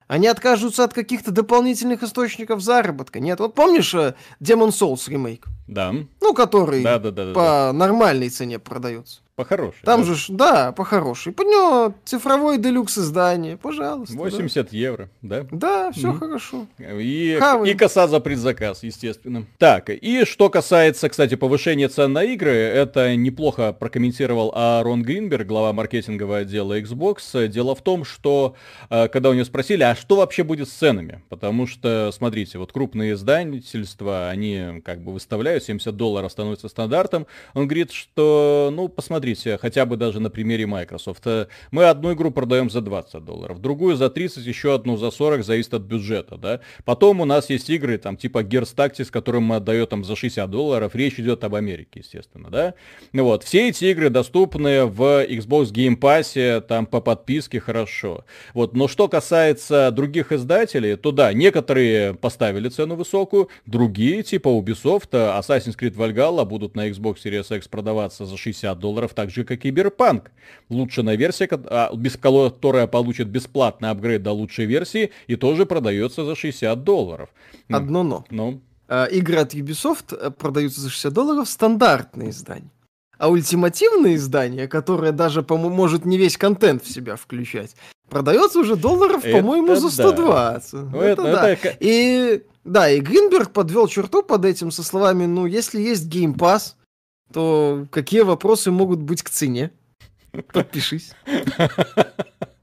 Они откажутся от каких-то дополнительных источников заработка. Нет, вот помнишь э, Demon Souls ремейк? Да. Ну, который да, да, да, по да. нормальной цене продается. По хорошей. Там да? же, да, по хорошей. Под него цифровой делюкс издание, пожалуйста. 80 да. евро, да? Да, все mm хорошо. И, и коса за предзаказ, естественно. Так, и что касается, кстати, повышения цен на игры, это неплохо прокомментировал Арон Гринберг, глава маркетингового отдела Xbox. Дело в том, что э, когда у него спросили, а что вообще будет с ценами? Потому что, смотрите, вот крупные издательства, они как бы выставляют 70 долларов становится стандартом. Он говорит, что, ну, посмотрите, смотрите, хотя бы даже на примере Microsoft. Мы одну игру продаем за 20 долларов, другую за 30, еще одну за 40, зависит от бюджета, да. Потом у нас есть игры, там, типа Gears Tactics, которым мы отдаем там за 60 долларов, речь идет об Америке, естественно, да. Ну вот, все эти игры доступны в Xbox Game Pass, там, по подписке хорошо. Вот, но что касается других издателей, то да, некоторые поставили цену высокую, другие, типа Ubisoft, Assassin's Creed Valhalla будут на Xbox Series X продаваться за 60 долларов, так же как и Киберпанк. Улучшенная версия, а, без которая получит бесплатный апгрейд до лучшей версии и тоже продается за 60 долларов. Одно но. Ну. А, игры от Ubisoft э, продаются за 60 долларов стандартные издания. А ультимативное издание, которое даже, по-моему, может не весь контент в себя включать, продается уже долларов, по-моему, за 120. Да. Ну, это, это, да. Это... И да, и Гринберг подвел черту под этим со словами, ну, если есть Game Pass, то какие вопросы могут быть к цене? Подпишись. [laughs]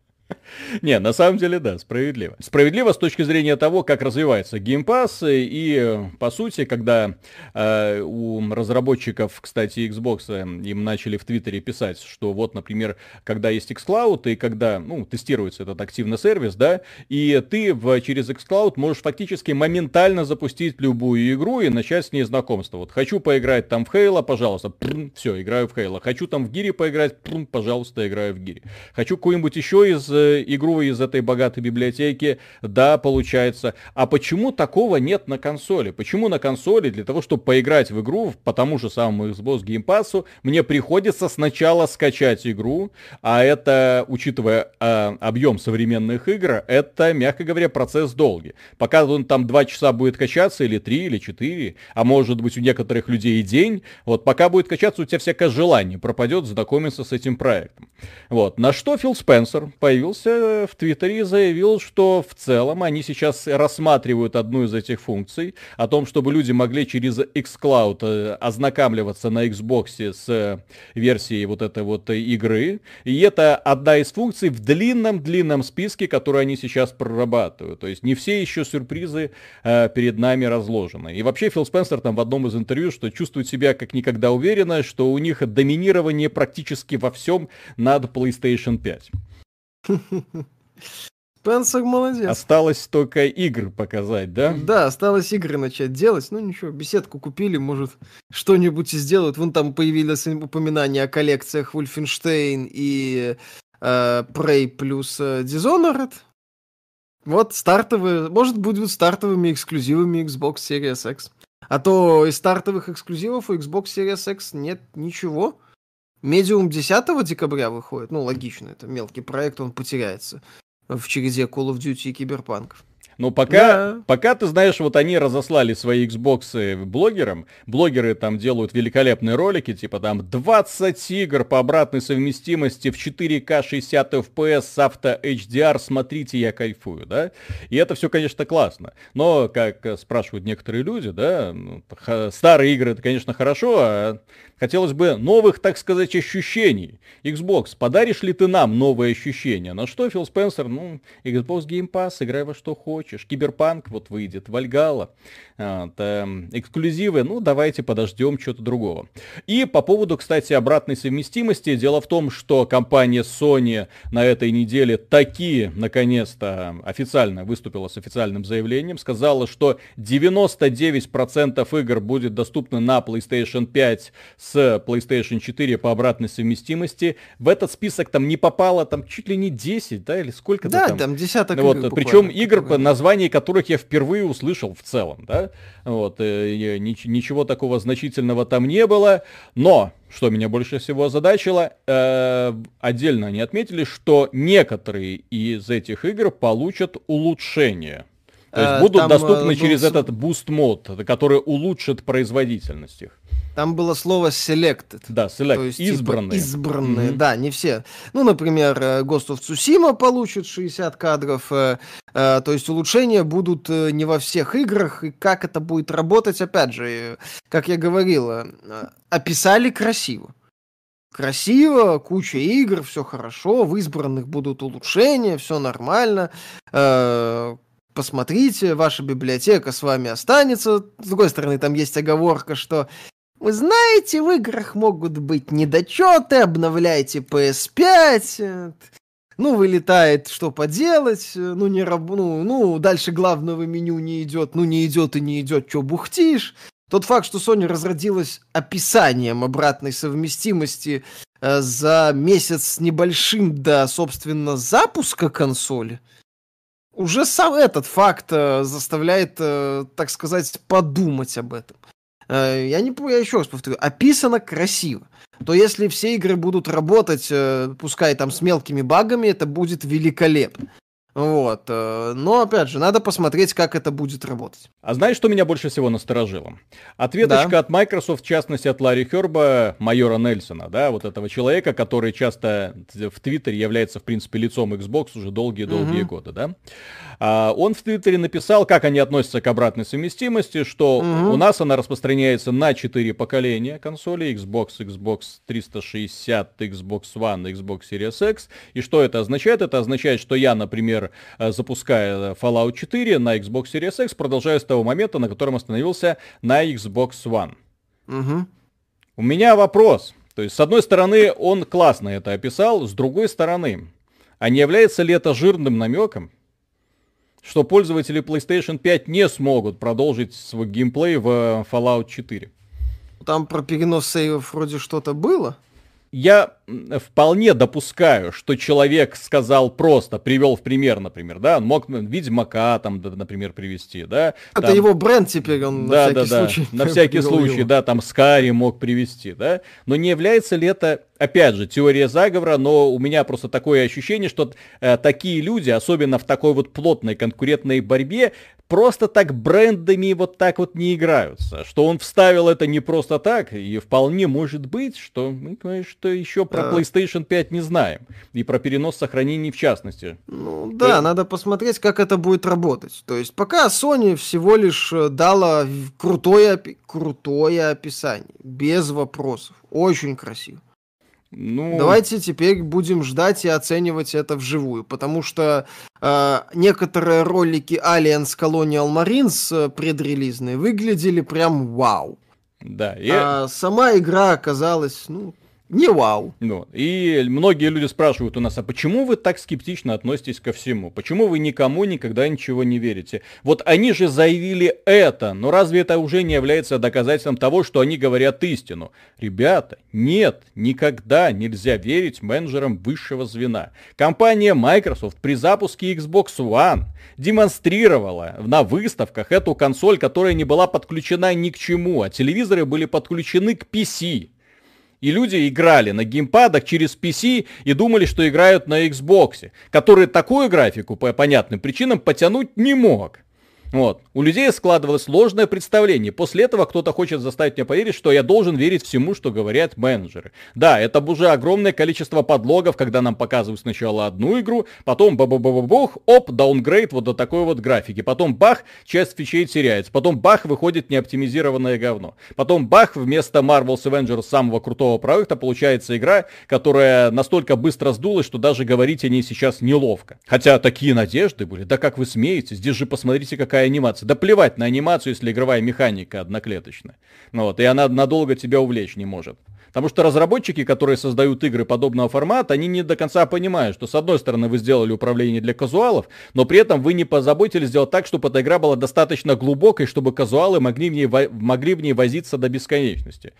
[laughs] Не, на самом деле, да, справедливо. Справедливо с точки зрения того, как развивается Game Pass, и, по сути, когда э, у разработчиков, кстати, Xbox, э, им начали в Твиттере писать, что вот, например, когда есть xCloud, и когда, ну, тестируется этот активный сервис, да, и ты в, через xCloud можешь фактически моментально запустить любую игру и начать с ней знакомство. Вот хочу поиграть там в Halo, пожалуйста, все, играю в Halo. Хочу там в Гире поиграть, пожалуйста, играю в Гире. Хочу какую-нибудь еще из э, игру из этой богатой библиотеки, да, получается. А почему такого нет на консоли? Почему на консоли для того, чтобы поиграть в игру по тому же самому Xbox Game Pass, мне приходится сначала скачать игру, а это, учитывая э, объем современных игр, это, мягко говоря, процесс долгий. Пока он там 2 часа будет качаться, или 3, или 4, а может быть у некоторых людей и день, вот пока будет качаться, у тебя всякое желание пропадет знакомиться с этим проектом. Вот. На что Фил Спенсер появился в Твиттере заявил, что в целом они сейчас рассматривают одну из этих функций, о том, чтобы люди могли через xCloud э, ознакомливаться на Xbox с э, версией вот этой вот игры. И это одна из функций в длинном-длинном списке, который они сейчас прорабатывают. То есть не все еще сюрпризы э, перед нами разложены. И вообще Фил Спенсер там в одном из интервью, что чувствует себя как никогда уверенно, что у них доминирование практически во всем над PlayStation 5. Спенсер молодец. Осталось только игры показать, да? Да, осталось игры начать делать. Ну ничего, беседку купили, может, что-нибудь и сделают. Вон там появилось упоминание о коллекциях Wolfenstein и э, Prey плюс э, Dishonored. Вот стартовые, может, будут стартовыми эксклюзивами Xbox Series X. А то из стартовых эксклюзивов у Xbox Series X нет ничего. Медиум 10 декабря выходит. Ну, логично, это мелкий проект, он потеряется в череде Call of Duty и киберпанков. Но пока, да. пока ты знаешь, вот они разослали свои Xbox блогерам, блогеры там делают великолепные ролики, типа там 20 игр по обратной совместимости в 4К 60 FPS с авто HDR, смотрите, я кайфую, да? И это все, конечно, классно. Но, как спрашивают некоторые люди, да, ну, старые игры это, конечно, хорошо, а Хотелось бы новых, так сказать, ощущений. Xbox, подаришь ли ты нам новые ощущения? На что Фил Спенсер? Ну, Xbox Game Pass, играй во что хочешь. Киберпанк вот выйдет, Вальгала. Вот, э, эксклюзивы, ну, давайте подождем чего-то другого. И по поводу, кстати, обратной совместимости. Дело в том, что компания Sony на этой неделе такие, наконец-то, официально выступила с официальным заявлением. Сказала, что 99% игр будет доступны на PlayStation 5 с с PlayStation 4 по обратной совместимости. В этот список там не попало там чуть ли не 10, да, или сколько да, там? там десяток вот, игр Причем игр, по названии которых я впервые услышал в целом, да. Вот, э, ничего такого значительного там не было, но что меня больше всего озадачило, э, отдельно они отметили, что некоторые из этих игр получат улучшение. То есть э, будут там, доступны через этот Boost мод, который улучшит производительность их. Там было слово selected. Да, select. То есть, избранные. Типа, избранные, mm-hmm. да, не все. Ну, например, э, Ghost of Tsushima получит 60 кадров. Э, э, то есть улучшения будут э, не во всех играх. И как это будет работать, опять же, э, как я говорил, э, описали красиво. Красиво, куча игр, все хорошо, в избранных будут улучшения, все нормально. Э, посмотрите, ваша библиотека с вами останется. С другой стороны, там есть оговорка, что вы знаете, в играх могут быть недочеты, обновляйте PS5. Ну, вылетает, что поделать, ну, не раб... ну, ну, дальше главного меню не идет, ну, не идет и не идет, что бухтишь. Тот факт, что Sony разродилась описанием обратной совместимости э, за месяц небольшим до, собственно, запуска консоли, уже сам этот факт э, заставляет, э, так сказать, подумать об этом. э, я не я еще раз повторю, описано красиво то если все игры будут работать, э, пускай там с мелкими багами, это будет великолепно. Вот. Э, но, опять же, надо посмотреть, как это будет работать. А знаешь, что меня больше всего насторожило? Ответочка да. от Microsoft, в частности, от Ларри Херба, майора Нельсона, да, вот этого человека, который часто в Твиттере является, в принципе, лицом Xbox уже долгие-долгие угу. годы, да. А, он в Твиттере написал, как они относятся к обратной совместимости, что угу. у нас она распространяется на 4 поколения консолей, Xbox, Xbox 360, Xbox One, Xbox Series X. И что это означает? Это означает, что я, например, э, запуская Fallout 4 на Xbox Series X, продолжаю с того момента, на котором остановился на Xbox One. Угу. У меня вопрос. То есть, с одной стороны, он классно это описал, с другой стороны, а не является ли это жирным намеком, что пользователи PlayStation 5 не смогут продолжить свой геймплей в э, Fallout 4. Там про перенос сейвов вроде что-то было? Я вполне допускаю, что человек сказал просто, привел в пример, например, да, он мог Ведьмака там, например, привести, да. Это там, его бренд теперь, он да, на всякий да, случай. Да, на всякий случай, его. да, там Скари мог привести, да. Но не является ли это, опять же, теория заговора, но у меня просто такое ощущение, что э, такие люди, особенно в такой вот плотной конкурентной борьбе, просто так брендами вот так вот не играются. Что он вставил это не просто так, и вполне может быть, что мы, что еще про а... PlayStation 5 не знаем. И про перенос сохранений в частности. Ну да, и... надо посмотреть, как это будет работать. То есть пока Sony всего лишь э, дала крутое, крутое описание, без вопросов. Очень красиво. Ну... Давайте теперь будем ждать и оценивать это вживую, потому что э, некоторые ролики Alliance Colonial Marines э, предрелизные выглядели прям вау. Да. И... А сама игра оказалась, ну, не вау. Ну, и многие люди спрашивают у нас, а почему вы так скептично относитесь ко всему? Почему вы никому никогда ничего не верите? Вот они же заявили это, но разве это уже не является доказательством того, что они говорят истину? Ребята, нет, никогда нельзя верить менеджерам высшего звена. Компания Microsoft при запуске Xbox One демонстрировала на выставках эту консоль, которая не была подключена ни к чему, а телевизоры были подключены к PC. И люди играли на геймпадах через PC и думали, что играют на Xbox, который такую графику по понятным причинам потянуть не мог. Вот. У людей складывалось сложное представление. После этого кто-то хочет заставить меня поверить, что я должен верить всему, что говорят менеджеры. Да, это уже огромное количество подлогов, когда нам показывают сначала одну игру, потом ба-ба-ба-ба-бух, оп, даунгрейд вот до такой вот графики. Потом бах, часть фичей теряется. Потом бах, выходит неоптимизированное говно. Потом бах, вместо Marvel's Avengers самого крутого проекта получается игра, которая настолько быстро сдулась, что даже говорить о ней сейчас неловко. Хотя такие надежды были. Да как вы смеете? Здесь же посмотрите, какая игровая анимация. Да плевать на анимацию, если игровая механика одноклеточная. Ну вот, и она надолго тебя увлечь не может. Потому что разработчики, которые создают игры подобного формата, они не до конца понимают, что с одной стороны вы сделали управление для казуалов, но при этом вы не позаботились сделать так, чтобы эта игра была достаточно глубокой, чтобы казуалы могли в ней, могли в ней возиться до бесконечности.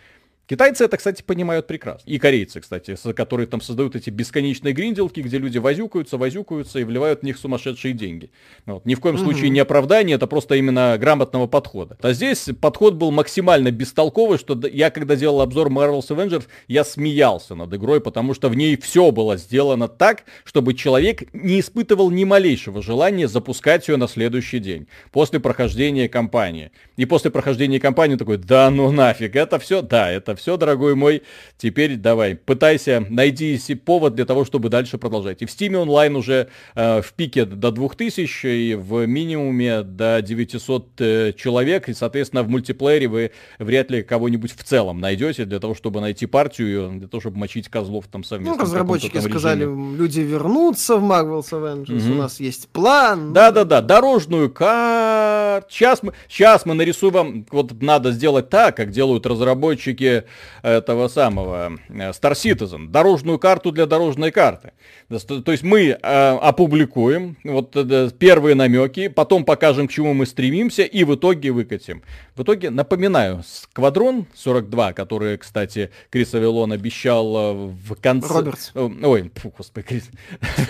Китайцы это, кстати, понимают прекрасно. И корейцы, кстати, которые там создают эти бесконечные гринделки, где люди возюкаются, возюкаются и вливают в них сумасшедшие деньги. Вот. Ни в коем угу. случае не оправдание, это просто именно грамотного подхода. А здесь подход был максимально бестолковый, что я, когда делал обзор Marvel's Avengers, я смеялся над игрой, потому что в ней все было сделано так, чтобы человек не испытывал ни малейшего желания запускать ее на следующий день, после прохождения кампании. И после прохождения кампании такой, да ну нафиг, это все, да, это это все, дорогой мой. Теперь давай, пытайся, найди повод для того, чтобы дальше продолжать. И в Steam онлайн уже э, в пике до 2000, и в минимуме до 900 э, человек, и, соответственно, в мультиплеере вы вряд ли кого-нибудь в целом найдете для того, чтобы найти партию, для того, чтобы мочить козлов там совместно. Ну, разработчики сказали, люди вернутся в Marvel's Avengers, угу. у нас есть план. Да-да-да, дорожную карту. Сейчас мы, сейчас мы нарисуем, вот надо сделать так, как делают разработчики этого самого Star Citizen, дорожную карту для дорожной карты. То есть мы э, опубликуем вот э, первые намеки, потом покажем, к чему мы стремимся, и в итоге выкатим. В итоге, напоминаю, Сквадрон 42, который, кстати, Крис Авилон обещал э, в конце... Робертс. Ой, фу, господи, Крис.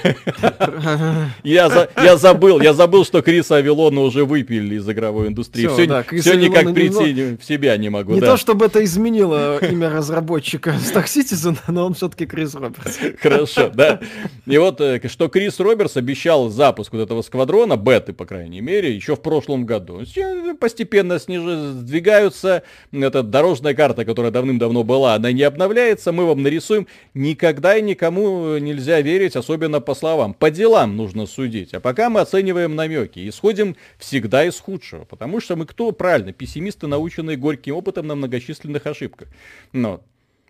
[laughs] я, за... я забыл, я забыл, что Криса Авилона уже выпили из игровой индустрии. Все, да, все никак прийти в себя не могу. Не да. то, чтобы это изменило имя разработчика Star Citizen, но он все-таки Крис Робертс. Хорошо, да. И вот, э, что Крис Робертс обещал запуск вот этого сквадрона, беты, по крайней мере, еще в прошлом году. Постепенно сниж... сдвигаются. Эта дорожная карта, которая давным-давно была, она не обновляется. Мы вам нарисуем. Никогда и никому нельзя верить, особенно по словам. По делам нужно судить. А пока мы оцениваем намеки. Исходим всегда из худшего. Потому что мы кто? Правильно, пессимисты, наученные горьким опытом на многочисленных ошибках. Но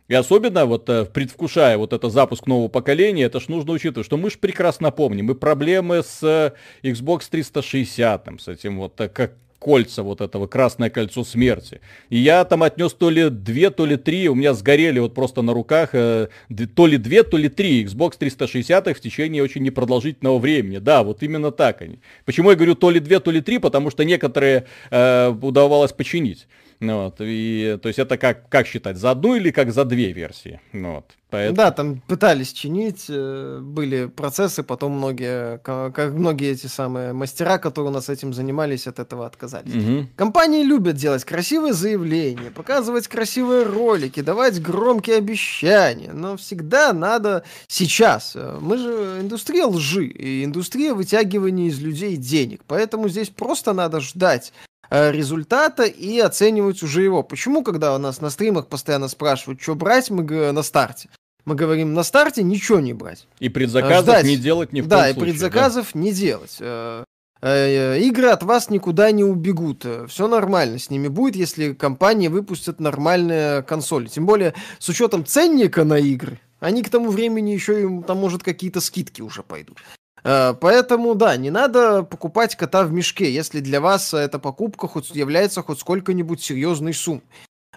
и особенно вот э, предвкушая вот это запуск нового поколения, это ж нужно учитывать, что мы же прекрасно помним и проблемы с э, Xbox 360, с этим вот э, как кольца вот этого, красное кольцо смерти. И я там отнес то ли две, то ли три, у меня сгорели вот просто на руках э, то ли две, то ли три Xbox 360 в течение очень непродолжительного времени. Да, вот именно так они. Почему я говорю то ли две, то ли три, потому что некоторые э, удавалось починить. Ну, вот, и, то есть это как, как считать, за одну или как за две версии? Ну, вот, поэтому... Да, там пытались чинить, э, были процессы, потом многие, как многие эти самые мастера, которые у нас этим занимались, от этого отказались. Угу. Компании любят делать красивые заявления, показывать красивые ролики, давать громкие обещания, но всегда надо сейчас. Мы же индустрия лжи, и индустрия вытягивания из людей денег, поэтому здесь просто надо ждать Э, результата и оценивать уже его. Почему, когда у нас на стримах постоянно спрашивают, что брать, мы на старте? Мы говорим, на старте ничего не брать. И предзаказов Ждать. не делать ни в Да, и случае, предзаказов да? не делать. Э, э, игры от вас никуда не убегут. Все нормально с ними будет, если компания выпустит нормальные консоли. Тем более, с учетом ценника на игры, они к тому времени еще им там, может, какие-то скидки уже пойдут. Э, поэтому, да, не надо покупать кота в мешке, если для вас эта покупка хоть является хоть сколько-нибудь серьезной суммой.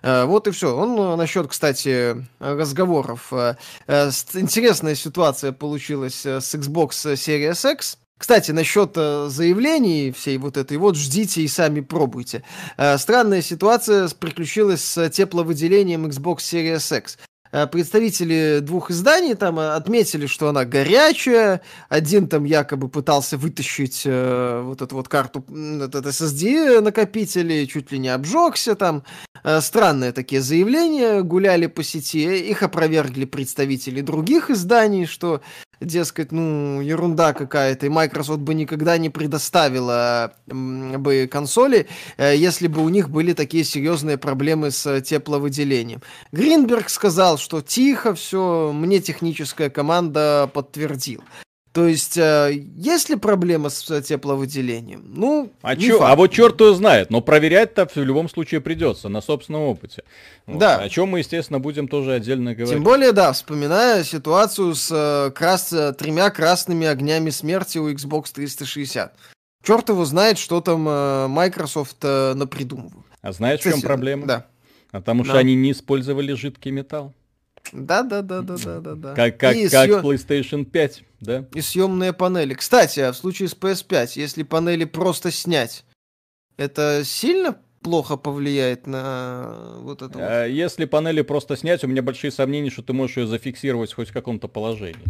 Э, вот и все. Он э, насчет, кстати, разговоров. Интересная ситуация получилась с Xbox Series X. Кстати, насчет заявлений всей вот этой, вот ждите и сами пробуйте. Странная ситуация приключилась с тепловыделением Xbox Series X. Э, представители двух изданий там э, отметили, что она горячая. Один там якобы пытался вытащить э, вот эту вот карту, этот SSD накопители, чуть ли не обжегся там. Э, странные такие заявления гуляли по сети. Их опровергли представители других изданий, что дескать, ну, ерунда какая-то, и Microsoft бы никогда не предоставила бы консоли, э, если бы у них были такие серьезные проблемы с тепловыделением. Гринберг сказал, что тихо все, мне техническая команда подтвердила. То есть, э, есть ли проблема с тепловыделением? Ну, а, чё, а вот черт его знает, но проверять-то в любом случае придется на собственном опыте. Вот. Да. О чем мы, естественно, будем тоже отдельно говорить. Тем более, да, вспоминая ситуацию с э, крас... тремя красными огнями смерти у Xbox 360. Черт его знает, что там э, Microsoft э, напридумывал. А знаешь, в чем проблема? Да. Потому да. что они не использовали жидкий металл. Да, да, да, да, да, да, да. Как, как, и как съем... PlayStation 5, да? И съемные панели. Кстати, а в случае с PS5, если панели просто снять, это сильно плохо повлияет на вот это? А, вот? Если панели просто снять, у меня большие сомнения, что ты можешь ее зафиксировать хоть в каком-то положении.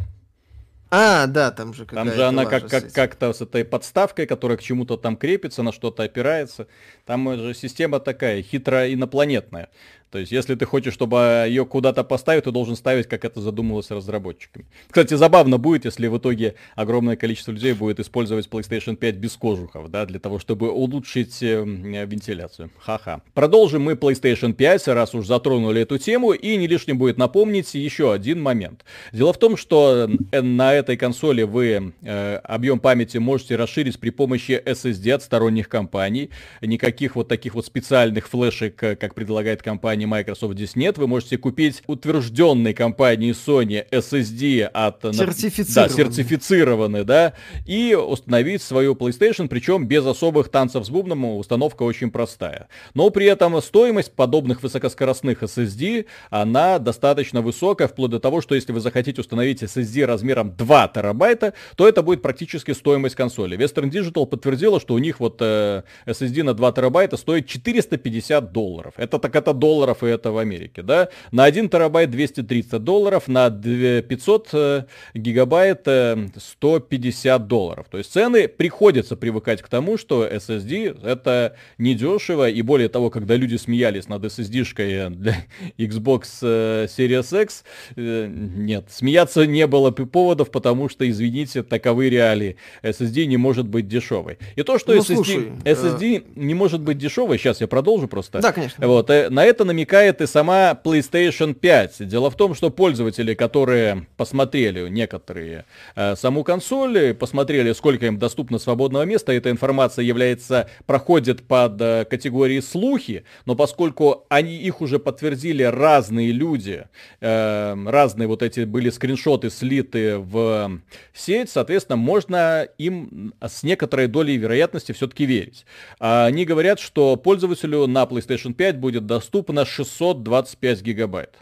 А, да, там же Там же она как, как, как-то с этой подставкой, которая к чему-то там крепится, на что-то опирается. Там же система такая, хитро инопланетная. То есть, если ты хочешь, чтобы ее куда-то поставить, ты должен ставить, как это задумывалось разработчиками. Кстати, забавно будет, если в итоге огромное количество людей будет использовать PlayStation 5 без кожухов, да, для того, чтобы улучшить э, вентиляцию. Ха-ха. Продолжим мы PlayStation 5, раз уж затронули эту тему, и не лишним будет напомнить еще один момент. Дело в том, что э, на этой консоли вы э, объем памяти можете расширить при помощи SSD от сторонних компаний. Никаких вот таких вот специальных флешек, э, как предлагает компания компании Microsoft здесь нет. Вы можете купить утвержденной компанией Sony SSD от... Сертифицированный. Да, сертифицированный, да, и установить свою PlayStation, причем без особых танцев с бубном, установка очень простая. Но при этом стоимость подобных высокоскоростных SSD, она достаточно высокая, вплоть до того, что если вы захотите установить SSD размером 2 терабайта, то это будет практически стоимость консоли. Western Digital подтвердила, что у них вот э, SSD на 2 терабайта стоит 450 долларов. Это так это долларов, и это в Америке, да? На 1 терабайт 230 долларов, на 500 э, гигабайт э, 150 долларов. То есть цены приходится привыкать к тому, что SSD это недешево, и более того, когда люди смеялись над SSD-шкой для Xbox э, Series X, э, нет, смеяться не было поводов, потому что, извините, таковы реалии. SSD не может быть дешевой. И то, что ну, SSD, слушай, SSD э... не может быть дешевой, сейчас я продолжу просто. Да, конечно. Вот, э, на это намекает и сама PlayStation 5. Дело в том, что пользователи, которые посмотрели некоторые э, саму консоль, посмотрели, сколько им доступно свободного места, эта информация является, проходит под э, категорией слухи, но поскольку они их уже подтвердили разные люди, э, разные вот эти были скриншоты слиты в сеть, соответственно, можно им с некоторой долей вероятности все-таки верить. А они говорят, что пользователю на PlayStation 5 будет доступно 625 гигабайт.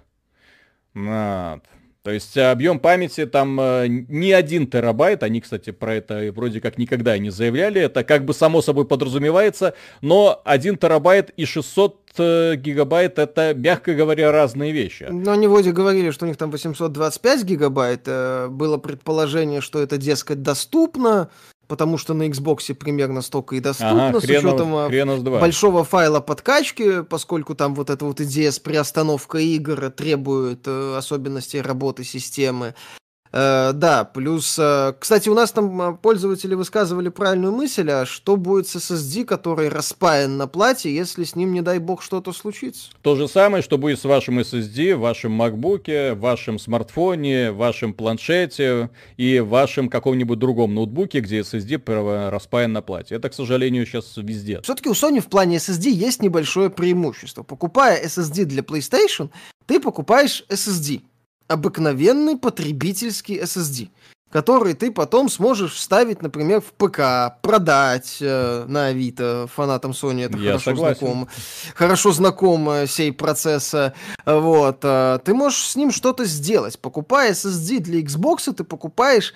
Вот. То есть объем памяти там э, не один терабайт, они, кстати, про это вроде как никогда не заявляли, это как бы само собой подразумевается, но один терабайт и 600 э, гигабайт это, мягко говоря, разные вещи. Но они вроде говорили, что у них там 825 гигабайт, э, было предположение, что это, дескать, доступно, потому что на Xbox примерно столько и доступно, ага, с учетом а, большого файла подкачки, поскольку там вот эта вот идея с приостановкой игр требует э, особенностей работы системы. Э, да, плюс, э, кстати, у нас там э, пользователи высказывали правильную мысль, а что будет с SSD, который распаян на плате, если с ним, не дай бог, что-то случится? То же самое, что будет с вашим SSD, в вашем MacBook, вашем смартфоне, вашем планшете и вашем каком-нибудь другом ноутбуке, где SSD распаян на плате. Это, к сожалению, сейчас везде. Все-таки у Sony в плане SSD есть небольшое преимущество. Покупая SSD для PlayStation, ты покупаешь SSD обыкновенный потребительский SSD, который ты потом сможешь вставить, например, в ПК, продать э, на Авито фанатам Sony, это Я хорошо согласен. знаком, хорошо знаком э, сей процесс. Вот, э, ты можешь с ним что-то сделать. Покупая SSD для Xbox, ты покупаешь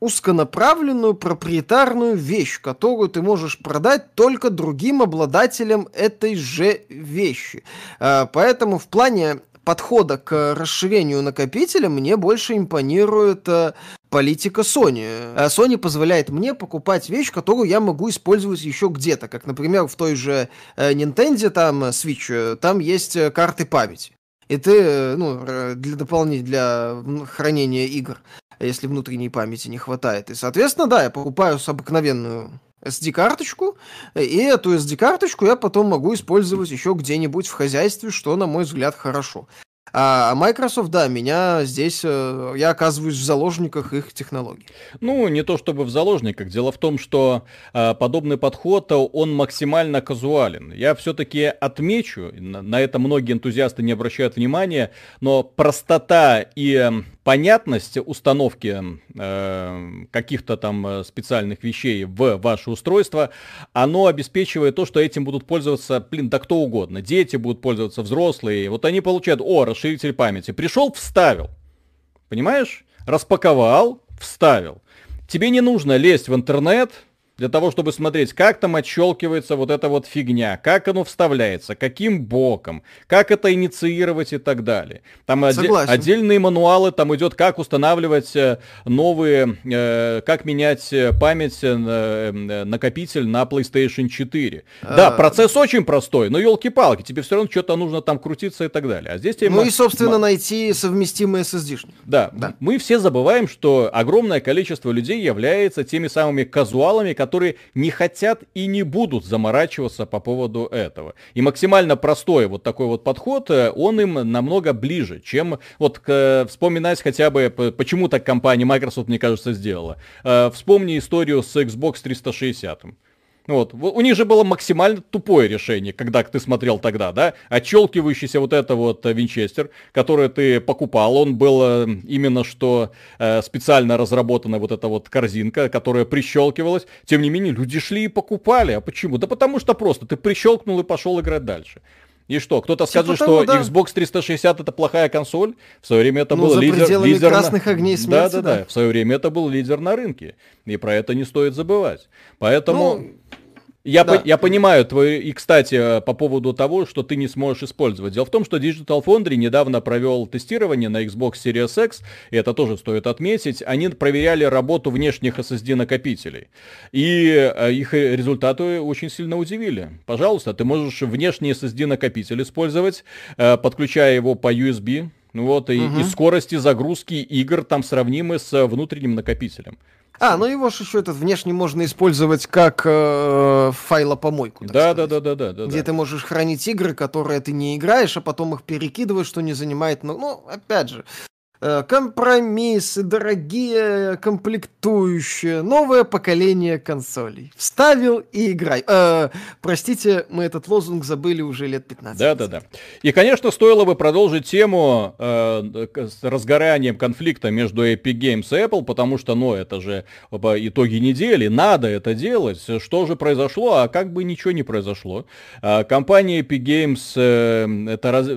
узконаправленную проприетарную вещь, которую ты можешь продать только другим обладателям этой же вещи. Э, поэтому в плане подхода к расширению накопителя мне больше импонирует э, политика Sony. Э, Sony позволяет мне покупать вещь, которую я могу использовать еще где-то, как, например, в той же э, Nintendo, там, Switch, там есть карты памяти. И ты, ну, для дополнения, для хранения игр, если внутренней памяти не хватает. И, соответственно, да, я покупаю с обыкновенную SD-карточку, и эту SD-карточку я потом могу использовать еще где-нибудь в хозяйстве, что, на мой взгляд, хорошо. А Microsoft, да, меня здесь, э, я оказываюсь в заложниках их технологий. Ну, не то чтобы в заложниках. Дело в том, что э, подобный подход, он максимально казуален. Я все-таки отмечу, на, на это многие энтузиасты не обращают внимания, но простота и понятность установки э, каких-то там э, специальных вещей в ваше устройство, оно обеспечивает то, что этим будут пользоваться, блин, да кто угодно. Дети будут пользоваться, взрослые. Вот они получают, о, расширитель памяти. Пришел, вставил. Понимаешь? Распаковал, вставил. Тебе не нужно лезть в интернет, для того, чтобы смотреть, как там отщелкивается вот эта вот фигня, как оно вставляется, каким боком, как это инициировать и так далее. Там оде- отдельные мануалы, там идет, как устанавливать э, новые, э, как менять э, память, э, э, накопитель на PlayStation 4. А... Да, процесс очень простой, но елки-палки, тебе все равно что-то нужно там крутиться и так далее. А здесь тебе... Ну и, собственно, найти совместимый SSD. Да, да, мы все забываем, что огромное количество людей является теми самыми казуалами, которые не хотят и не будут заморачиваться по поводу этого. И максимально простой вот такой вот подход, э, он им намного ближе, чем вот вспоминать хотя бы, почему так компания Microsoft, мне кажется, сделала. Э, вспомни историю с Xbox 360. Вот. У них же было максимально тупое решение, когда ты смотрел тогда, да? Отщелкивающийся вот это вот э, винчестер, который ты покупал, он был э, именно что э, специально разработана вот эта вот корзинка, которая прищелкивалась. Тем не менее, люди шли и покупали. А почему? Да потому что просто ты прищелкнул и пошел играть дальше. И что, кто-то скажет, того, что да. Xbox 360 это плохая консоль? В свое время это ну, был лидер, лидер красных на... огней смерти. Да, да, да. В свое время это был лидер на рынке. И про это не стоит забывать. Поэтому... Ну... Я, да. по, я понимаю твою, и, кстати, по поводу того, что ты не сможешь использовать. Дело в том, что Digital Foundry недавно провел тестирование на Xbox Series X, и это тоже стоит отметить. Они проверяли работу внешних SSD накопителей. И э, их результаты очень сильно удивили. Пожалуйста, ты можешь внешний SSD накопитель использовать, э, подключая его по USB, вот, и, угу. и скорости загрузки игр там сравнимы с внутренним накопителем. А, ну его же еще этот внешне можно использовать как э, файлопомойку. Да, да, да, да, да, да. Где да. ты можешь хранить игры, которые ты не играешь, а потом их перекидываешь, что не занимает. Ну, ну опять же, компромиссы, дорогие комплектующие, новое поколение консолей. Вставил и играй. Э, простите, мы этот лозунг забыли уже лет 15. Да-да-да. И, конечно, стоило бы продолжить тему э, с разгоранием конфликта между Epic Games и Apple, потому что, ну, это же итоги недели, надо это делать. Что же произошло? А как бы ничего не произошло. Э, компания Epic Games э, это раз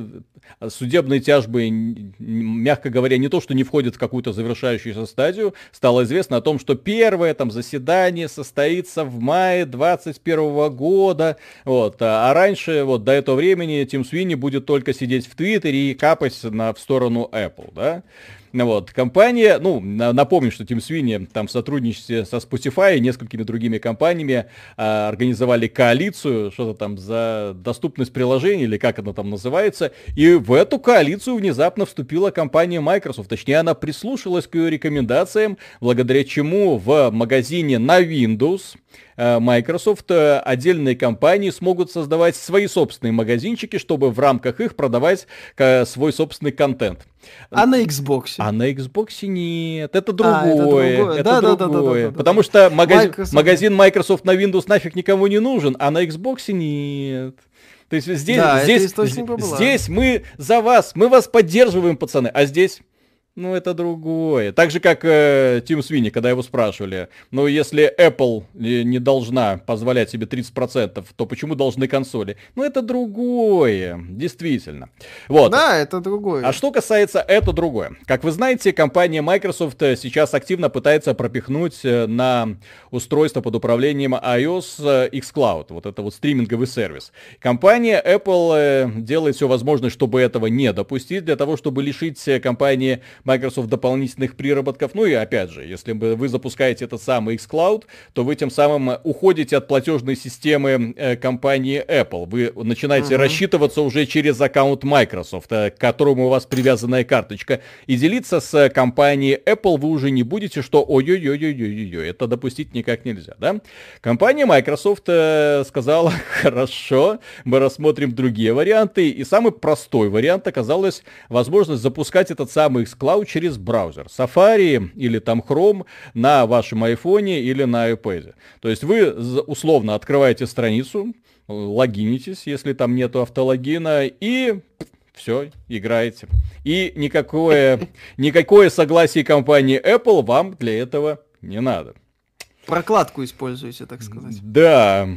судебные тяжбы, мягко говоря, не то, что не входят в какую-то завершающуюся стадию, стало известно о том, что первое там заседание состоится в мае 2021 года, вот, а, а раньше, вот, до этого времени Тим Свини будет только сидеть в Твиттере и капать на, в сторону Apple, да, вот, компания, ну, напомню, что Тим Свини там в сотрудничестве со Spotify и несколькими другими компаниями а, организовали коалицию, что-то там за доступность приложений, или как она там называется, и в эту коалицию внезапно вступила компания Microsoft, точнее, она прислушалась к ее рекомендациям, благодаря чему в магазине на Windows Э, Microsoft, э, отдельные компании смогут создавать свои собственные магазинчики, чтобы в рамках их продавать э, свой собственный контент. А на Xbox? А на Xbox нет, это другое. А, это другое, это да, другое. Да, да, да, да, Потому что магазин Microsoft. магазин Microsoft на Windows нафиг никому не нужен, а на Xbox нет. То есть здесь, да, здесь, здесь мы за вас, мы вас поддерживаем, пацаны, а здесь ну, это другое. Так же, как э, Тим Свини, когда его спрашивали, ну, если Apple не должна позволять себе 30%, то почему должны консоли? Ну, это другое, действительно. Вот. Да, это другое. А что касается это другое. Как вы знаете, компания Microsoft э, сейчас активно пытается пропихнуть э, на устройство под управлением iOS э, xCloud, вот это вот стриминговый сервис. Компания Apple делает все возможное, чтобы этого не допустить, для того, чтобы лишить компании Microsoft дополнительных приработков. Ну и опять же, если вы запускаете этот самый xCloud, то вы тем самым уходите от платежной системы э, компании Apple. Вы начинаете uh-huh. рассчитываться уже через аккаунт Microsoft, э, к которому у вас привязанная карточка. И делиться с компанией Apple вы уже не будете, что ой-ой-ой-ой-ой-ой, это допустить никак нельзя, да? Компания Microsoft э, сказала, [laughs] хорошо, мы рассмотрим другие варианты. И самый простой вариант оказалось возможность запускать этот самый xCloud Cloud через браузер. Safari или там Chrome на вашем айфоне или на iPad. То есть вы условно открываете страницу, логинитесь, если там нету автологина, и все, играете. И никакое, никакое согласие компании Apple вам для этого не надо. Прокладку используете, так сказать. Да.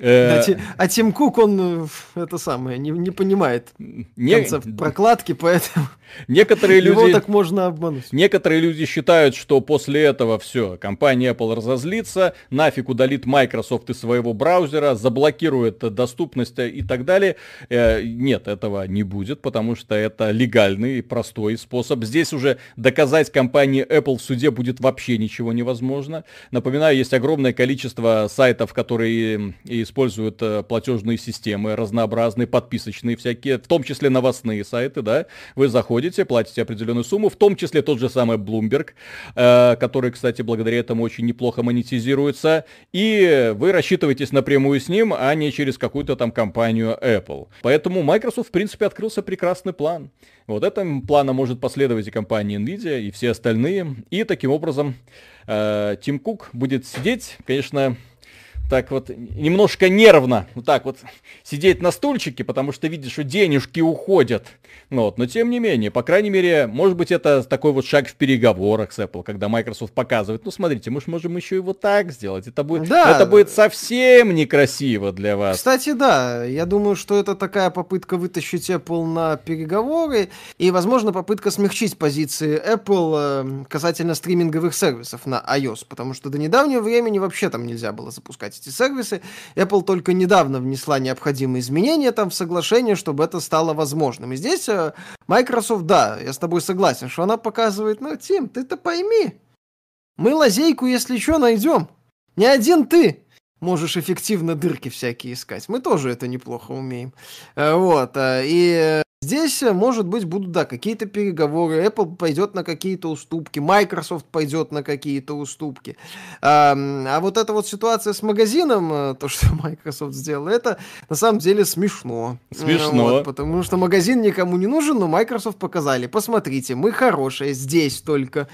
Э, а Тим Кук, он э, это самое, не, не понимает не... концепт прокладки, поэтому некоторые [laughs] люди... Его так можно обмануть. Некоторые люди считают, что после этого все, компания Apple разозлится, нафиг удалит Microsoft из своего браузера, заблокирует доступность и так далее. Э, нет, этого не будет, потому что это легальный и простой способ. Здесь уже доказать компании Apple в суде будет вообще ничего невозможно. Напоминаю, есть огромное количество сайтов, которые используют э, платежные системы разнообразные, подписочные всякие, в том числе новостные сайты, да, вы заходите, платите определенную сумму, в том числе тот же самый Bloomberg, э, который, кстати, благодаря этому очень неплохо монетизируется, и вы рассчитываетесь напрямую с ним, а не через какую-то там компанию Apple. Поэтому Microsoft, в принципе, открылся прекрасный план. Вот этим планом может последовать и компания Nvidia, и все остальные. И таким образом э, Тим Кук будет сидеть, конечно, так вот немножко нервно, вот так вот сидеть на стульчике, потому что видишь, что денежки уходят. Ну вот. Но тем не менее, по крайней мере, может быть это такой вот шаг в переговорах с Apple, когда Microsoft показывает, ну смотрите, мы же можем еще и вот так сделать. Это будет, да. это будет совсем некрасиво для вас. Кстати, да, я думаю, что это такая попытка вытащить Apple на переговоры и, возможно, попытка смягчить позиции Apple э, касательно стриминговых сервисов на iOS, потому что до недавнего времени вообще там нельзя было запускать эти сервисы. Apple только недавно внесла необходимые изменения там в соглашение, чтобы это стало возможным. И здесь э, Microsoft, да, я с тобой согласен, что она показывает, ну, Тим, ты-то пойми, мы лазейку, если что, найдем. Не один ты можешь эффективно дырки всякие искать. Мы тоже это неплохо умеем. Э, вот. Э, и Здесь, э, может быть, будут, да, какие-то переговоры, Apple пойдет на какие-то уступки, Microsoft пойдет на какие-то уступки. А, а вот эта вот ситуация с магазином, то, [laughs] что Microsoft сделал, это на самом деле смешно. Смешно. Вот, потому что магазин никому не нужен, но Microsoft показали, посмотрите, мы хорошие, здесь только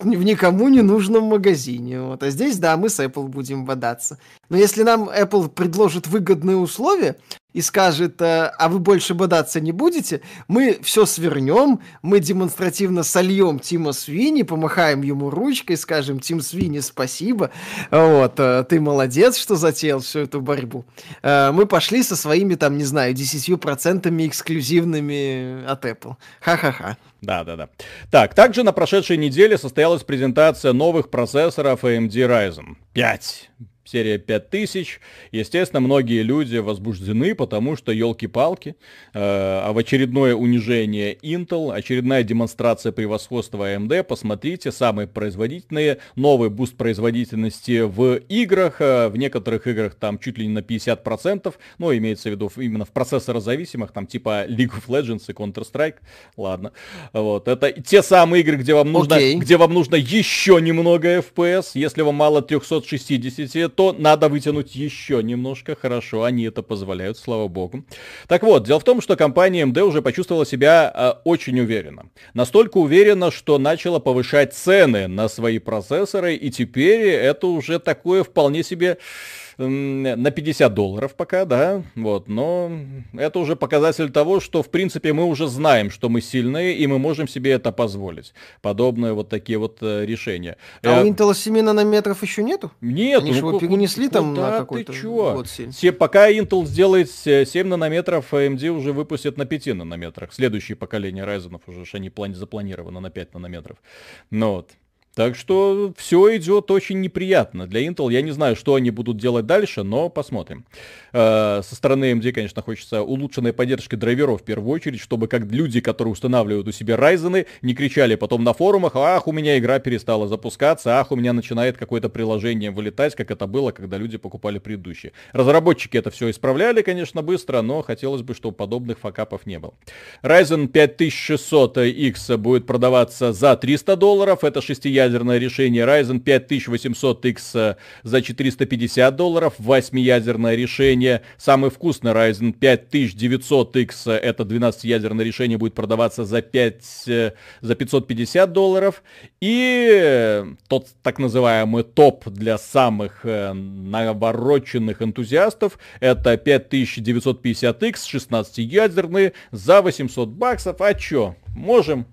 в никому не нужном магазине. Вот. А здесь, да, мы с Apple будем бодаться. Но если нам Apple предложит выгодные условия и скажет, э, а вы больше бодаться не будете, мы все свернем, мы демонстративно сольем Тима Свини, помахаем ему ручкой, скажем, Тим Свини, спасибо, вот, э, ты молодец, что затеял всю эту борьбу. Э, мы пошли со своими, там, не знаю, 10% эксклюзивными от Apple. Ха-ха-ха. Да, да, да. Так, также на прошедшей неделе состоялась презентация новых процессоров AMD Ryzen 5 серия 5000. Естественно, многие люди возбуждены, потому что, елки-палки, э, а в очередное унижение Intel, очередная демонстрация превосходства AMD, посмотрите, самые производительные, новый буст производительности в играх, э, в некоторых играх там чуть ли не на 50%, ну, имеется в виду именно в процессорозависимых, там типа League of Legends и Counter-Strike, ладно, вот, это те самые игры, где вам нужно, okay. где вам нужно еще немного FPS, если вам мало 360, то надо вытянуть еще немножко. Хорошо, они это позволяют, слава богу. Так вот, дело в том, что компания AMD уже почувствовала себя э, очень уверенно. Настолько уверенно, что начала повышать цены на свои процессоры, и теперь это уже такое вполне себе на 50 долларов пока, да, вот, но это уже показатель того, что, в принципе, мы уже знаем, что мы сильные, и мы можем себе это позволить. Подобные вот такие вот э, решения. А у Intel 7 нанометров еще нету? Нет. Они ну, его перенесли там на какой-то год Все, пока Intel сделает 7 нанометров, AMD уже выпустит на 5 нанометрах. Следующее поколение Ryzen уже они плани запланировано на 5 нанометров. Ну вот. Так что все идет очень неприятно для Intel. Я не знаю, что они будут делать дальше, но посмотрим. Э, со стороны AMD, конечно, хочется улучшенной поддержки драйверов в первую очередь, чтобы как люди, которые устанавливают у себя Ryzen, не кричали потом на форумах, ах, у меня игра перестала запускаться, ах, у меня начинает какое-то приложение вылетать, как это было, когда люди покупали предыдущие. Разработчики это все исправляли, конечно, быстро, но хотелось бы, чтобы подобных факапов не было. Ryzen 5600X будет продаваться за 300 долларов, это шестиядерное решение. Ryzen 5800X за 450 долларов, восьмиядерное решение. Самый вкусный Ryzen 5900X, это 12-ядерное решение, будет продаваться за, 5, э, за 550 долларов. И тот так называемый топ для самых э, навороченных энтузиастов, это 5950X, 16-ядерный, за 800 баксов. А чё, можем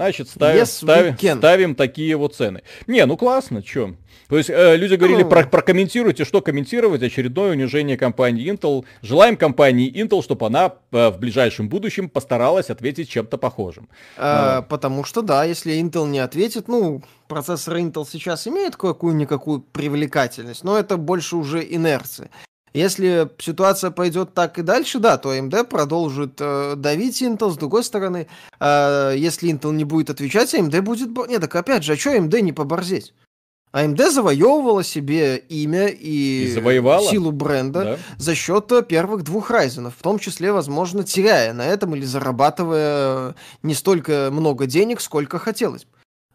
Значит, ставим, yes, ставим, ставим такие вот цены. Не, ну классно, чё. То есть э, люди говорили, ну... про, прокомментируйте, что комментировать, очередное унижение компании Intel. Желаем компании Intel, чтобы она э, в ближайшем будущем постаралась ответить чем-то похожим. А, Но... Потому что, да, если Intel не ответит, ну, процессор Intel сейчас имеет какую-никакую привлекательность, но это больше уже инерция. Если ситуация пойдет так и дальше, да, то AMD продолжит э, давить Intel. С другой стороны, э, если Intel не будет отвечать, AMD будет... Нет, так опять же, а что AMD не поборзеть? AMD завоевывала себе имя и, и завоевала. силу бренда да. за счет э, первых двух Ryzen, в том числе, возможно, теряя на этом или зарабатывая не столько много денег, сколько хотелось.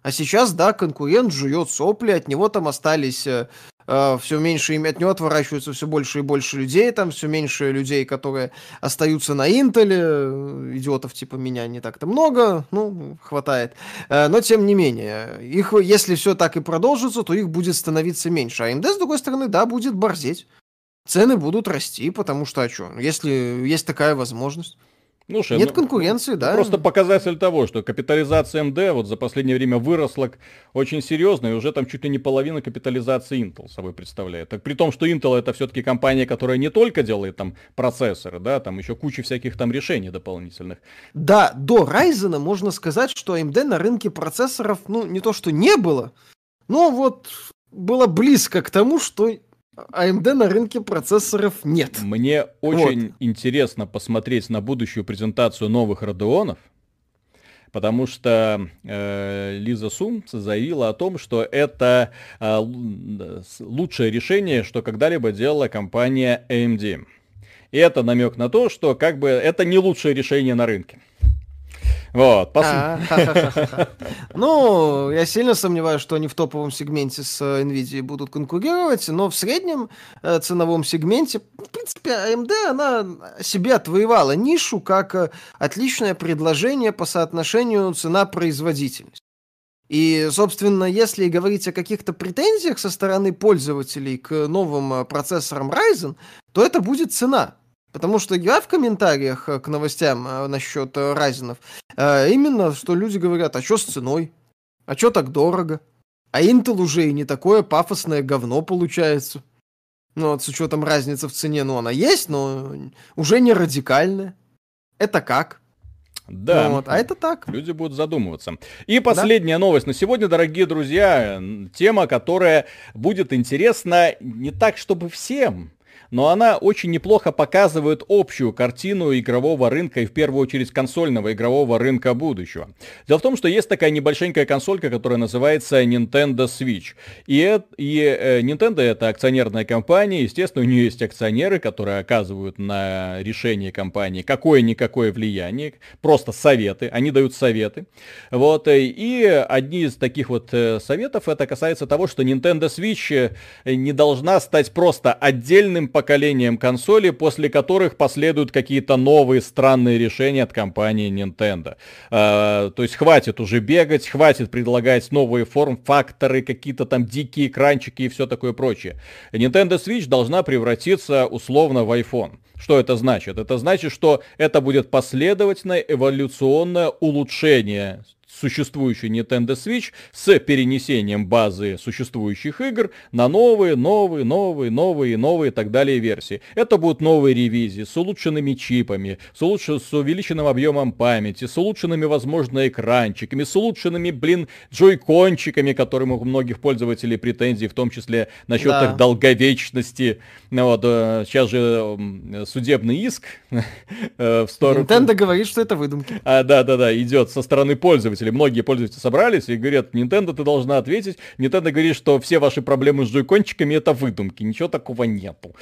А сейчас, да, конкурент жует сопли, от него там остались э, э, все меньше от него отворачиваются все больше и больше людей, там все меньше людей, которые остаются на Интеле, э, идиотов типа меня не так-то много, ну, хватает. Э, но тем не менее, их, если все так и продолжится, то их будет становиться меньше. А AMD, с другой стороны, да, будет борзеть. Цены будут расти, потому что, а что, если есть такая возможность. Ну, что, Нет ну, конкуренции, ну, да. Просто показатель того, что капитализация AMD вот за последнее время выросла очень серьезно, и уже там чуть ли не половина капитализации Intel собой представляет. Так, при том, что Intel это все-таки компания, которая не только делает там процессоры, да, там еще куча всяких там решений дополнительных. Да, до Ryzen можно сказать, что AMD на рынке процессоров, ну, не то что не было, но вот было близко к тому, что AMD на рынке процессоров нет. Мне очень вот. интересно посмотреть на будущую презентацию новых Radeonов, потому что э, Лиза Сум заявила о том, что это э, лучшее решение, что когда-либо делала компания AMD. И это намек на то, что как бы это не лучшее решение на рынке. Вот. А, ну, я сильно сомневаюсь, что они в топовом сегменте с э, Nvidia будут конкурировать, но в среднем э, ценовом сегменте, в принципе, AMD, она себе отвоевала нишу как э, отличное предложение по соотношению цена-производительность. И, собственно, если говорить о каких-то претензиях со стороны пользователей к новым процессорам Ryzen, то это будет цена. Потому что я в комментариях э, к новостям э, насчет э, Райзенов, именно что люди говорят, а что с ценой? А что так дорого? А Intel уже и не такое пафосное говно получается. Ну вот с учетом разницы в цене, ну она есть, но уже не радикальная. Это как? Да. Вот, а это так. Люди будут задумываться. И последняя да? новость на сегодня, дорогие друзья. Тема, которая будет интересна не так, чтобы всем, но она очень неплохо показывает общую картину игрового рынка и в первую очередь консольного игрового рынка будущего. Дело в том, что есть такая небольшенькая консолька, которая называется Nintendo Switch. И, и э, Nintendo это акционерная компания, естественно, у нее есть акционеры, которые оказывают на решение компании какое-никакое влияние, просто советы, они дают советы. Вот, э, и одни из таких вот э, советов, это касается того, что Nintendo Switch не должна стать просто отдельным поколением консолей, после которых последуют какие-то новые странные решения от компании Nintendo. Э, то есть хватит уже бегать, хватит предлагать новые форм-факторы, какие-то там дикие экранчики и все такое прочее. Nintendo Switch должна превратиться условно в iPhone. Что это значит? Это значит, что это будет последовательное эволюционное улучшение существующий Nintendo Switch с перенесением базы существующих игр на новые, новые, новые, новые новые и так далее версии. Это будут новые ревизии с улучшенными чипами, с, улучш... с увеличенным объемом памяти, с улучшенными, возможно, экранчиками, с улучшенными, блин, джойкончиками, которым у многих пользователей претензий, в том числе насчет да. их долговечности. Ну, вот, э, сейчас же судебный иск [laughs] э, в сторону... Nintendo говорит, что это выдумки. А, да, да, да, идет со стороны пользователей многие пользователи собрались и говорят, Nintendo, ты должна ответить. Nintendo говорит, что все ваши проблемы с джойкончиками это выдумки, ничего такого нету.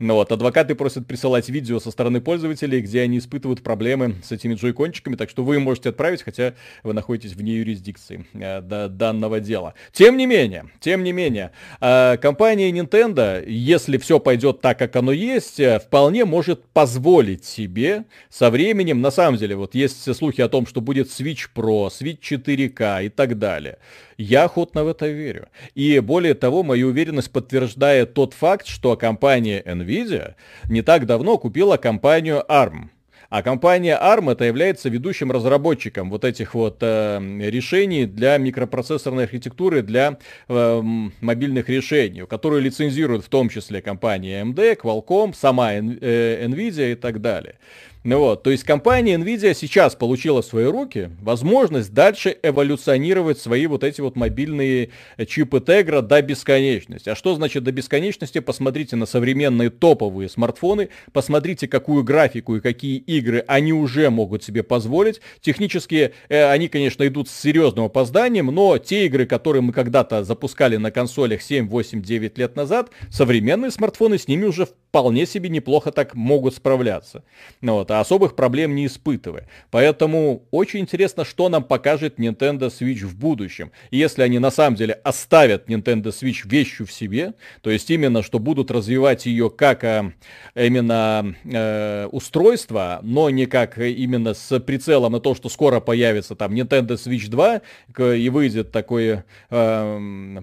Ну вот, адвокаты просят присылать видео со стороны пользователей, где они испытывают проблемы с этими джойкончиками, так что вы можете отправить, хотя вы находитесь вне юрисдикции э, до данного дела. Тем не менее, тем не менее, э, компания Nintendo, если все пойдет так, как оно есть, э, вполне может позволить себе со временем, на самом деле, вот есть слухи о том, что будет Switch Pro, Switch развить 4К и так далее. Я охотно в это верю. И более того, мою уверенность подтверждает тот факт, что компания Nvidia не так давно купила компанию ARM. А компания ARM это является ведущим разработчиком вот этих вот э, решений для микропроцессорной архитектуры, для э, мобильных решений, которые лицензируют в том числе компания AMD, Qualcomm, сама э, Nvidia и так далее. Ну вот, то есть компания Nvidia сейчас получила в свои руки возможность дальше эволюционировать свои вот эти вот мобильные чипы Tegra до бесконечности. А что значит до бесконечности? Посмотрите на современные топовые смартфоны, посмотрите, какую графику и какие игры они уже могут себе позволить. Технически э, они, конечно, идут с серьезным опозданием, но те игры, которые мы когда-то запускали на консолях 7, 8, 9 лет назад, современные смартфоны с ними уже вполне себе неплохо так могут справляться. Вот, вот, а особых проблем не испытывая. Поэтому очень интересно, что нам покажет Nintendo Switch в будущем. И если они на самом деле оставят Nintendo Switch вещью в себе, то есть именно, что будут развивать ее как а, именно э, устройство, но не как именно с прицелом на то, что скоро появится там Nintendo Switch 2 и выйдет такой э,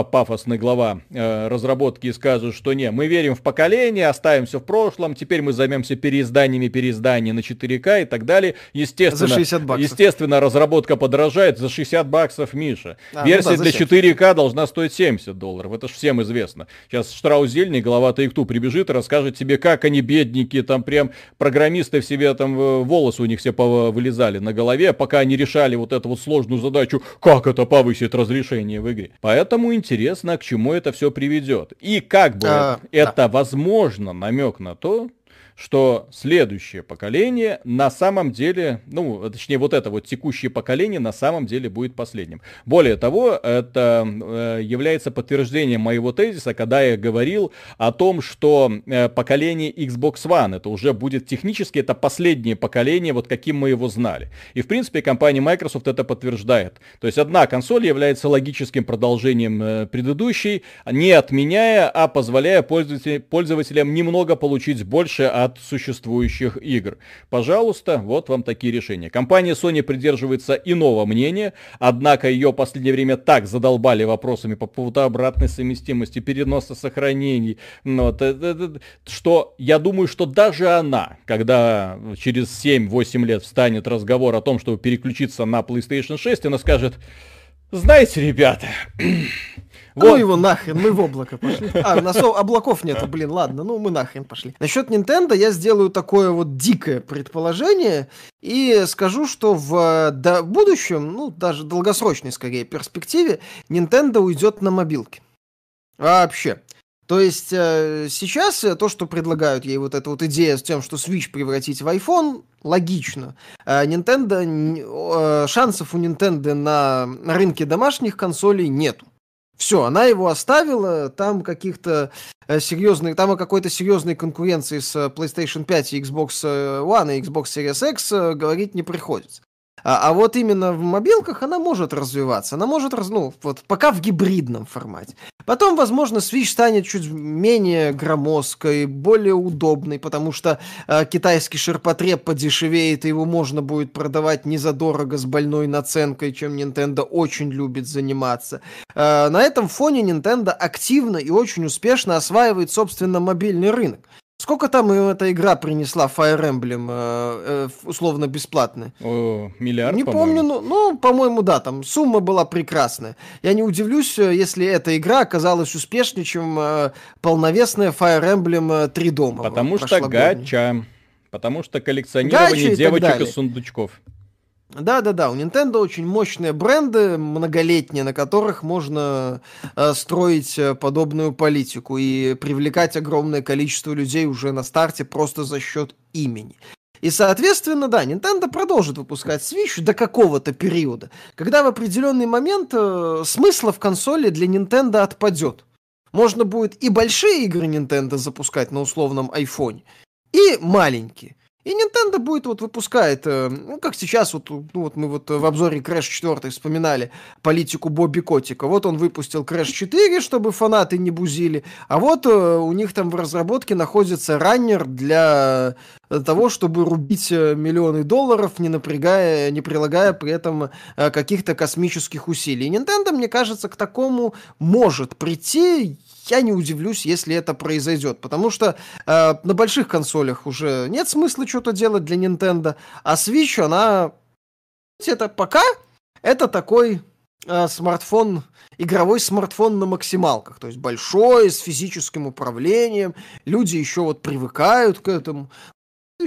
пафосный глава э, разработки и скажет, что не, мы верим в поколение, оставим все в прошлом, теперь мы займемся переизданиями переизданий на 4К и так далее. Естественно, за 60 баксов. естественно разработка подорожает за 60 баксов, Миша. А, Версия ну да, для 4К должна стоить 70 долларов, это же всем известно. Сейчас Штраузельный, глава Take-Two, прибежит и расскажет тебе, как они бедники, там прям программисты в себе, там э, волосы у них все вылезали на голове, пока они решали вот эту вот сложную задачу, как это повысит разрешение в игре. Поэтому интересно, к чему это все приведет. И как бы а, это, да. возможно, намек на то, что следующее поколение на самом деле, ну, точнее, вот это вот текущее поколение на самом деле будет последним. Более того, это э, является подтверждением моего тезиса, когда я говорил о том, что э, поколение Xbox One, это уже будет технически, это последнее поколение, вот каким мы его знали. И, в принципе, компания Microsoft это подтверждает. То есть одна консоль является логическим продолжением э, предыдущей, не отменяя, а позволяя пользователям немного получить больше от существующих игр. Пожалуйста, вот вам такие решения. Компания Sony придерживается иного мнения, однако ее в последнее время так задолбали вопросами по поводу обратной совместимости, переноса сохранений, ну, вот, что я думаю, что даже она, когда через 7-8 лет встанет разговор о том, чтобы переключиться на PlayStation 6, она скажет, знаете, ребята, [clears throat] вот. Ну его нахрен, мы в облако пошли. А, у нас облаков нету, блин, ладно, ну мы нахрен пошли. Насчет Nintendo я сделаю такое вот дикое предположение и скажу, что в да, будущем, ну даже долгосрочной скорее перспективе, Nintendo уйдет на мобилки. Вообще. То есть э, сейчас э, то, что предлагают ей вот эта вот идея с тем, что Switch превратить в iPhone, логично. Э, Nintendo, э, шансов у Nintendo на рынке домашних консолей нету. Все, она его оставила, там каких-то э, серьезных, там о какой-то серьезной конкуренции с э, PlayStation 5 и Xbox э, One и Xbox Series X говорить не приходится. А, а вот именно в мобилках она может развиваться. Она может, раз, ну, вот пока в гибридном формате. Потом, возможно, Switch станет чуть менее громоздкой, более удобной, потому что э, китайский ширпотреб подешевеет, и его можно будет продавать не задорого с больной наценкой, чем Nintendo очень любит заниматься. Э, на этом фоне Nintendo активно и очень успешно осваивает, собственно, мобильный рынок. Сколько там эта игра принесла Fire Emblem, э, э, условно бесплатно? О, миллиард, Не помню, но, ну, по-моему, да, там сумма была прекрасная. Я не удивлюсь, э, если эта игра оказалась успешнее, чем полновесная Fire Emblem 3 э, дома. Потому что гача. Потому что коллекционирование Гача девочек и сундучков. Да-да-да, у Nintendo очень мощные бренды, многолетние, на которых можно э, строить э, подобную политику и привлекать огромное количество людей уже на старте просто за счет имени. И, соответственно, да, Nintendo продолжит выпускать Switch до какого-то периода, когда в определенный момент э, смысла в консоли для Nintendo отпадет. Можно будет и большие игры Nintendo запускать на условном iPhone, и маленькие. И Nintendo будет вот выпускает, э, ну, как сейчас, вот, ну, вот мы вот в обзоре Crash 4 вспоминали политику Бобби Котика. Вот он выпустил Crash 4, чтобы фанаты не бузили, а вот э, у них там в разработке находится раннер для того, чтобы рубить э, миллионы долларов, не напрягая, не прилагая при этом каких-то космических усилий. И Nintendo, мне кажется, к такому может прийти я не удивлюсь, если это произойдет, потому что э, на больших консолях уже нет смысла что-то делать для Nintendo, а Switch, она... Это пока это такой э, смартфон, игровой смартфон на максималках, то есть большой, с физическим управлением, люди еще вот привыкают к этому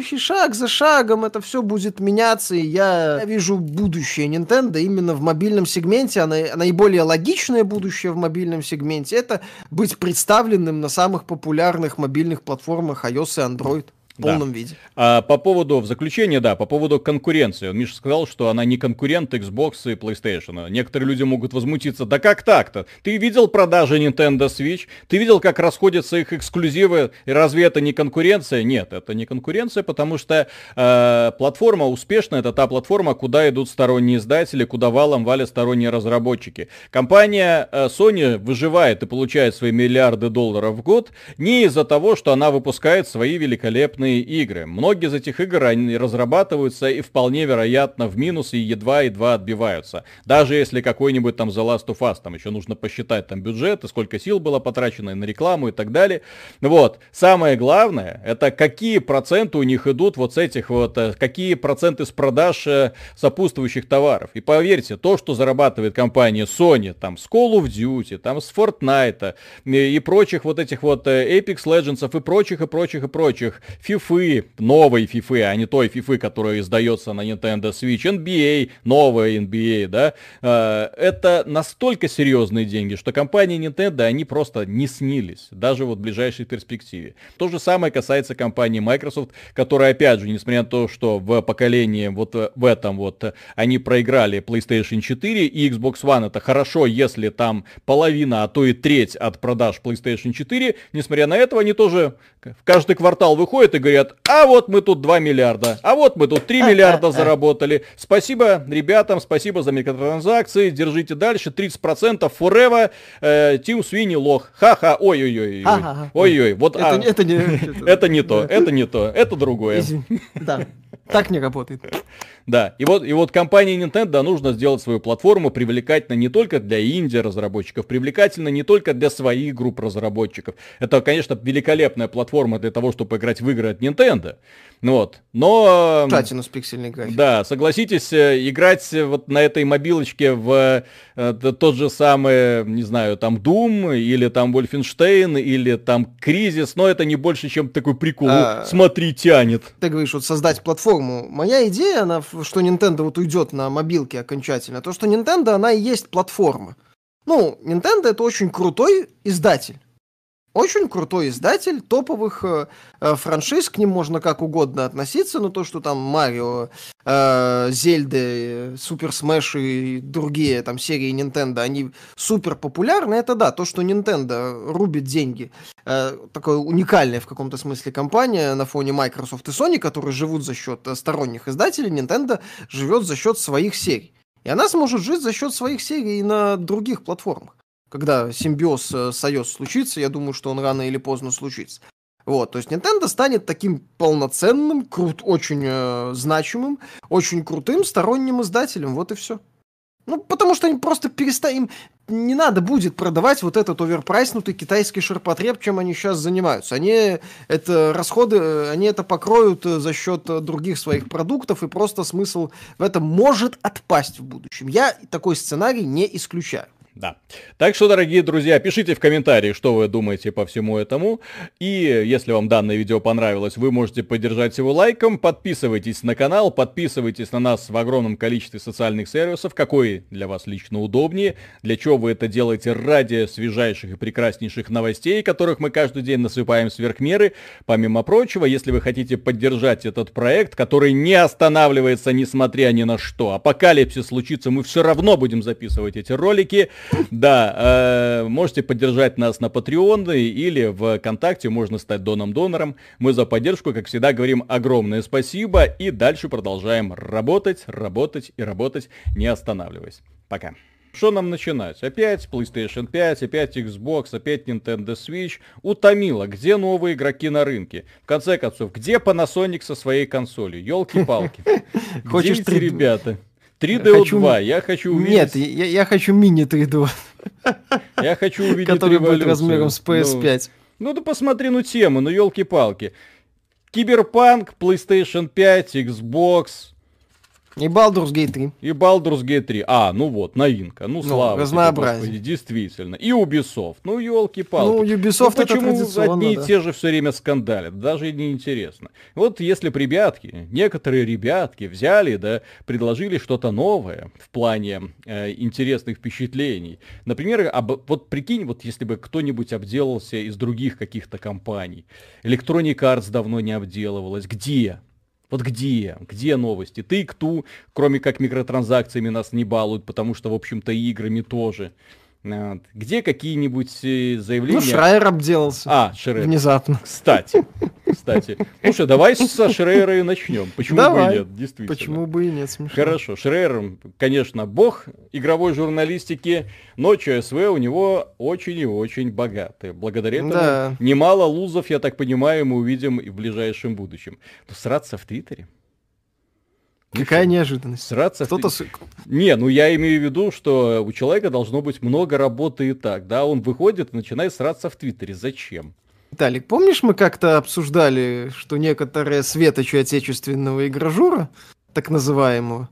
шаг за шагом это все будет меняться, и я вижу будущее Nintendo именно в мобильном сегменте, а наиболее логичное будущее в мобильном сегменте это быть представленным на самых популярных мобильных платформах iOS и Android. В полном да. виде. А по поводу, в заключение, да, по поводу конкуренции. Миша сказал, что она не конкурент Xbox и PlayStation. Некоторые люди могут возмутиться, да как так-то? Ты видел продажи Nintendo Switch? Ты видел, как расходятся их эксклюзивы? И разве это не конкуренция? Нет, это не конкуренция, потому что э, платформа успешная, это та платформа, куда идут сторонние издатели, куда валом валят сторонние разработчики. Компания э, Sony выживает и получает свои миллиарды долларов в год не из-за того, что она выпускает свои великолепные крупные игры. Многие из этих игр они разрабатываются и вполне вероятно в минус и едва-едва отбиваются. Даже если какой-нибудь там The Last of Us, там еще нужно посчитать там бюджет, и сколько сил было потрачено на рекламу и так далее. Вот. Самое главное, это какие проценты у них идут вот с этих вот, э, какие проценты с продаж э, сопутствующих товаров. И поверьте, то, что зарабатывает компания Sony, там, с Call of Duty, там, с Fortnite и прочих вот этих вот э, Apex Legends и прочих, и прочих, и прочих, FIFA, новой FIFA, а не той FIFA, которая издается на Nintendo Switch, NBA, новая NBA, да, э, это настолько серьезные деньги, что компании Nintendo, они просто не снились, даже вот в ближайшей перспективе. То же самое касается компании Microsoft, которая, опять же, несмотря на то, что в поколении вот в этом вот они проиграли PlayStation 4 и Xbox One, это хорошо, если там половина, а то и треть от продаж PlayStation 4, несмотря на это, они тоже в каждый квартал выходят и говорят, а вот мы тут 2 миллиарда, а вот мы тут 3 миллиарда заработали. Спасибо ребятам, спасибо за микротранзакции, держите дальше, 30% forever, э, Тим Свини лох. Ха-ха, ой-ой-ой. Ой-ой, вот это, а, это, не, это не [laughs] то, это не то, это другое. Да, так не работает. [laughs] Да, и вот, и вот компании Nintendo нужно сделать свою платформу привлекательно не только для инди-разработчиков, привлекательно не только для своих групп разработчиков. Это, конечно, великолепная платформа для того, чтобы играть в игры от Nintendo. Ну вот. Но... Платину с пиксельной графикой. Да, согласитесь, э, играть вот на этой мобилочке в э, тот же самый, не знаю, там Doom, или там Wolfenstein, или там Кризис, но это не больше, чем такой прикол. А... Смотри, тянет. Ты говоришь, вот создать платформу. Моя идея, она, что Nintendo вот уйдет на мобилке окончательно, то, что Nintendo, она и есть платформа. Ну, Nintendo это очень крутой издатель. Очень крутой издатель топовых э, э, франшиз, к ним можно как угодно относиться, но то, что там Марио, э, Зельды, Super Smash и другие там серии Nintendo, они супер популярны, это да, то, что Nintendo рубит деньги, э, такое уникальная в каком-то смысле компания на фоне Microsoft и Sony, которые живут за счет э, сторонних издателей, Nintendo живет за счет своих серий. И она сможет жить за счет своих серий и на других платформах когда симбиоз э, союз случится, я думаю, что он рано или поздно случится. Вот, то есть Nintendo станет таким полноценным, крут, очень э, значимым, очень крутым сторонним издателем, вот и все. Ну, потому что они просто перестают, им не надо будет продавать вот этот оверпрайснутый китайский ширпотреб, чем они сейчас занимаются. Они это расходы, э, они это покроют э, за счет других своих продуктов, и просто смысл в этом может отпасть в будущем. Я такой сценарий не исключаю. Да. Так что, дорогие друзья, пишите в комментарии, что вы думаете по всему этому. И если вам данное видео понравилось, вы можете поддержать его лайком. Подписывайтесь на канал, подписывайтесь на нас в огромном количестве социальных сервисов, какой для вас лично удобнее, для чего вы это делаете ради свежайших и прекраснейших новостей, которых мы каждый день насыпаем сверх меры. Помимо прочего, если вы хотите поддержать этот проект, который не останавливается несмотря ни на что, апокалипсис случится, мы все равно будем записывать эти ролики, да, э, можете поддержать нас на Patreon или в ВКонтакте, можно стать доном-донором. Мы за поддержку, как всегда, говорим огромное спасибо и дальше продолжаем работать, работать и работать, не останавливаясь. Пока. Что нам начинать? Опять PlayStation 5, опять Xbox, опять Nintendo Switch. Утомило. Где новые игроки на рынке? В конце концов, где Panasonic со своей консолью? Ёлки-палки. Хочешь ребята? 3DO хочу... 2, я хочу увидеть... Нет, я, я хочу мини 3DO. Я хочу увидеть Который будет размером с PS5. Ну, ну да посмотри, ну тему, ну елки-палки. Киберпанк, PlayStation 5, Xbox, И Baldur's Gate 3. И Baldur's Gate 3. А, ну вот, новинка. Ну, Ну, слава разнообразие. тебе, Господи, действительно. И Ubisoft. Ну, елки-палки. Ну, Ubisoft это почему традиционно, одни и да. те же все время скандалят? Даже и не интересно. Вот если бы ребятки, некоторые ребятки взяли, да, предложили что-то новое в плане э, интересных впечатлений. Например, об- вот прикинь, вот если бы кто-нибудь обделался из других каких-то компаний. Electronic Arts давно не обделывалась. Где? Вот где? Где новости? Ты кто, кроме как микротранзакциями нас не балуют, потому что, в общем-то, и играми тоже. Вот. Где какие-нибудь э, заявления? Ну, Шрайер обделался. А, Шрайер. Внезапно. Кстати, кстати. Слушай, давай со Шрейера и начнем. Почему бы Давай. и нет, действительно. Почему бы и нет, смешно. Хорошо, Шрейер, конечно, бог игровой журналистики, но ЧСВ у него очень и очень богатый. Благодаря этому Да. немало лузов, я так понимаю, мы увидим и в ближайшем будущем. Но сраться в Твиттере? Какая неожиданность. Сраться Кто-то... Не, ну я имею в виду, что у человека должно быть много работы и так, да, он выходит и начинает сраться в Твиттере. Зачем? Виталик, помнишь, мы как-то обсуждали, что некоторые светочи отечественного игражура, так называемого,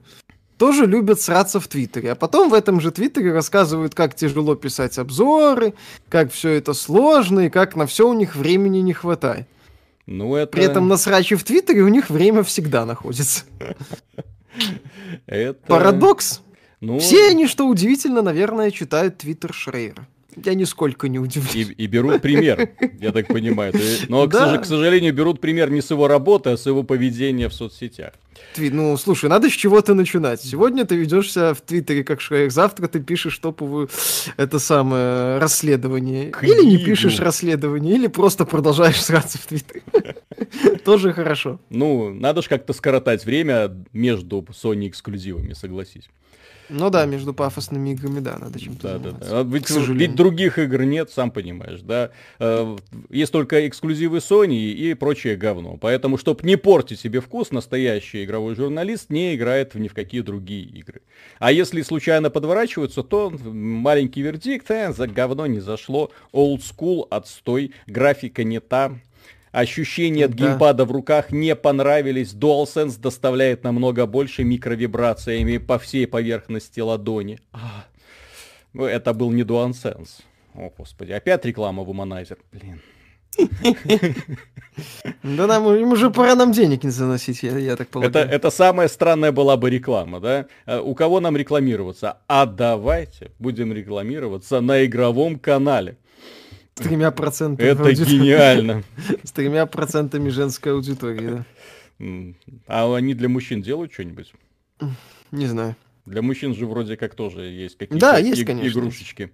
тоже любят сраться в Твиттере. А потом в этом же Твиттере рассказывают, как тяжело писать обзоры, как все это сложно и как на все у них времени не хватает. Ну, это... При этом на сраче в Твиттере у них время всегда находится. это... Парадокс. Ну, Все они, что удивительно, наверное, читают Твиттер Шрейера. Я нисколько не И, удивлюсь. и берут пример, я так понимаю. Но, к, Да. к сожалению, берут пример не с его работы, а с его поведения в соцсетях. Тви- Ну, слушай, надо с чего-то начинать. Сегодня ты ведешься в Твиттере как Шрейер, завтра ты пишешь топовую это самое расследование. Или не Книгу. пишешь расследование, или просто продолжаешь сраться в Твиттере. [laughs] Тоже хорошо. Ну, надо же как-то скоротать время между Sony эксклюзивами, согласись. Ну да, между пафосными играми, да, надо чем-то Да, да, заниматься. да. А Ведь, ведь других игр нет, сам понимаешь, да. Э, Есть только эксклюзивы Sony и прочее говно. Поэтому, чтобы не портить себе вкус, настоящий игровой журналист не играет в ни в какие другие игры. А если случайно подворачиваются, то маленький вердикт, э, за говно не зашло, old school, отстой, графика не та. Ощущения от Да. геймпада в руках не понравились. DualSense доставляет намного больше микровибрациями по всей поверхности ладони. А, ну, это был не DualSense. О, господи, опять реклама в Womanizer. Блин. Да нам им уже пора нам денег не заносить, я, я так Это, полагаю. это самая странная была бы реклама, да? Э, У кого нам рекламироваться? А давайте будем рекламироваться на игровом канале. С тремя процентами Это аудитории. гениально. [laughs] С тремя процентами женской аудитории, да. А они для мужчин делают что-нибудь? Не знаю. Для мужчин же вроде как тоже есть какие-то Да, есть, конечно. игрушечки.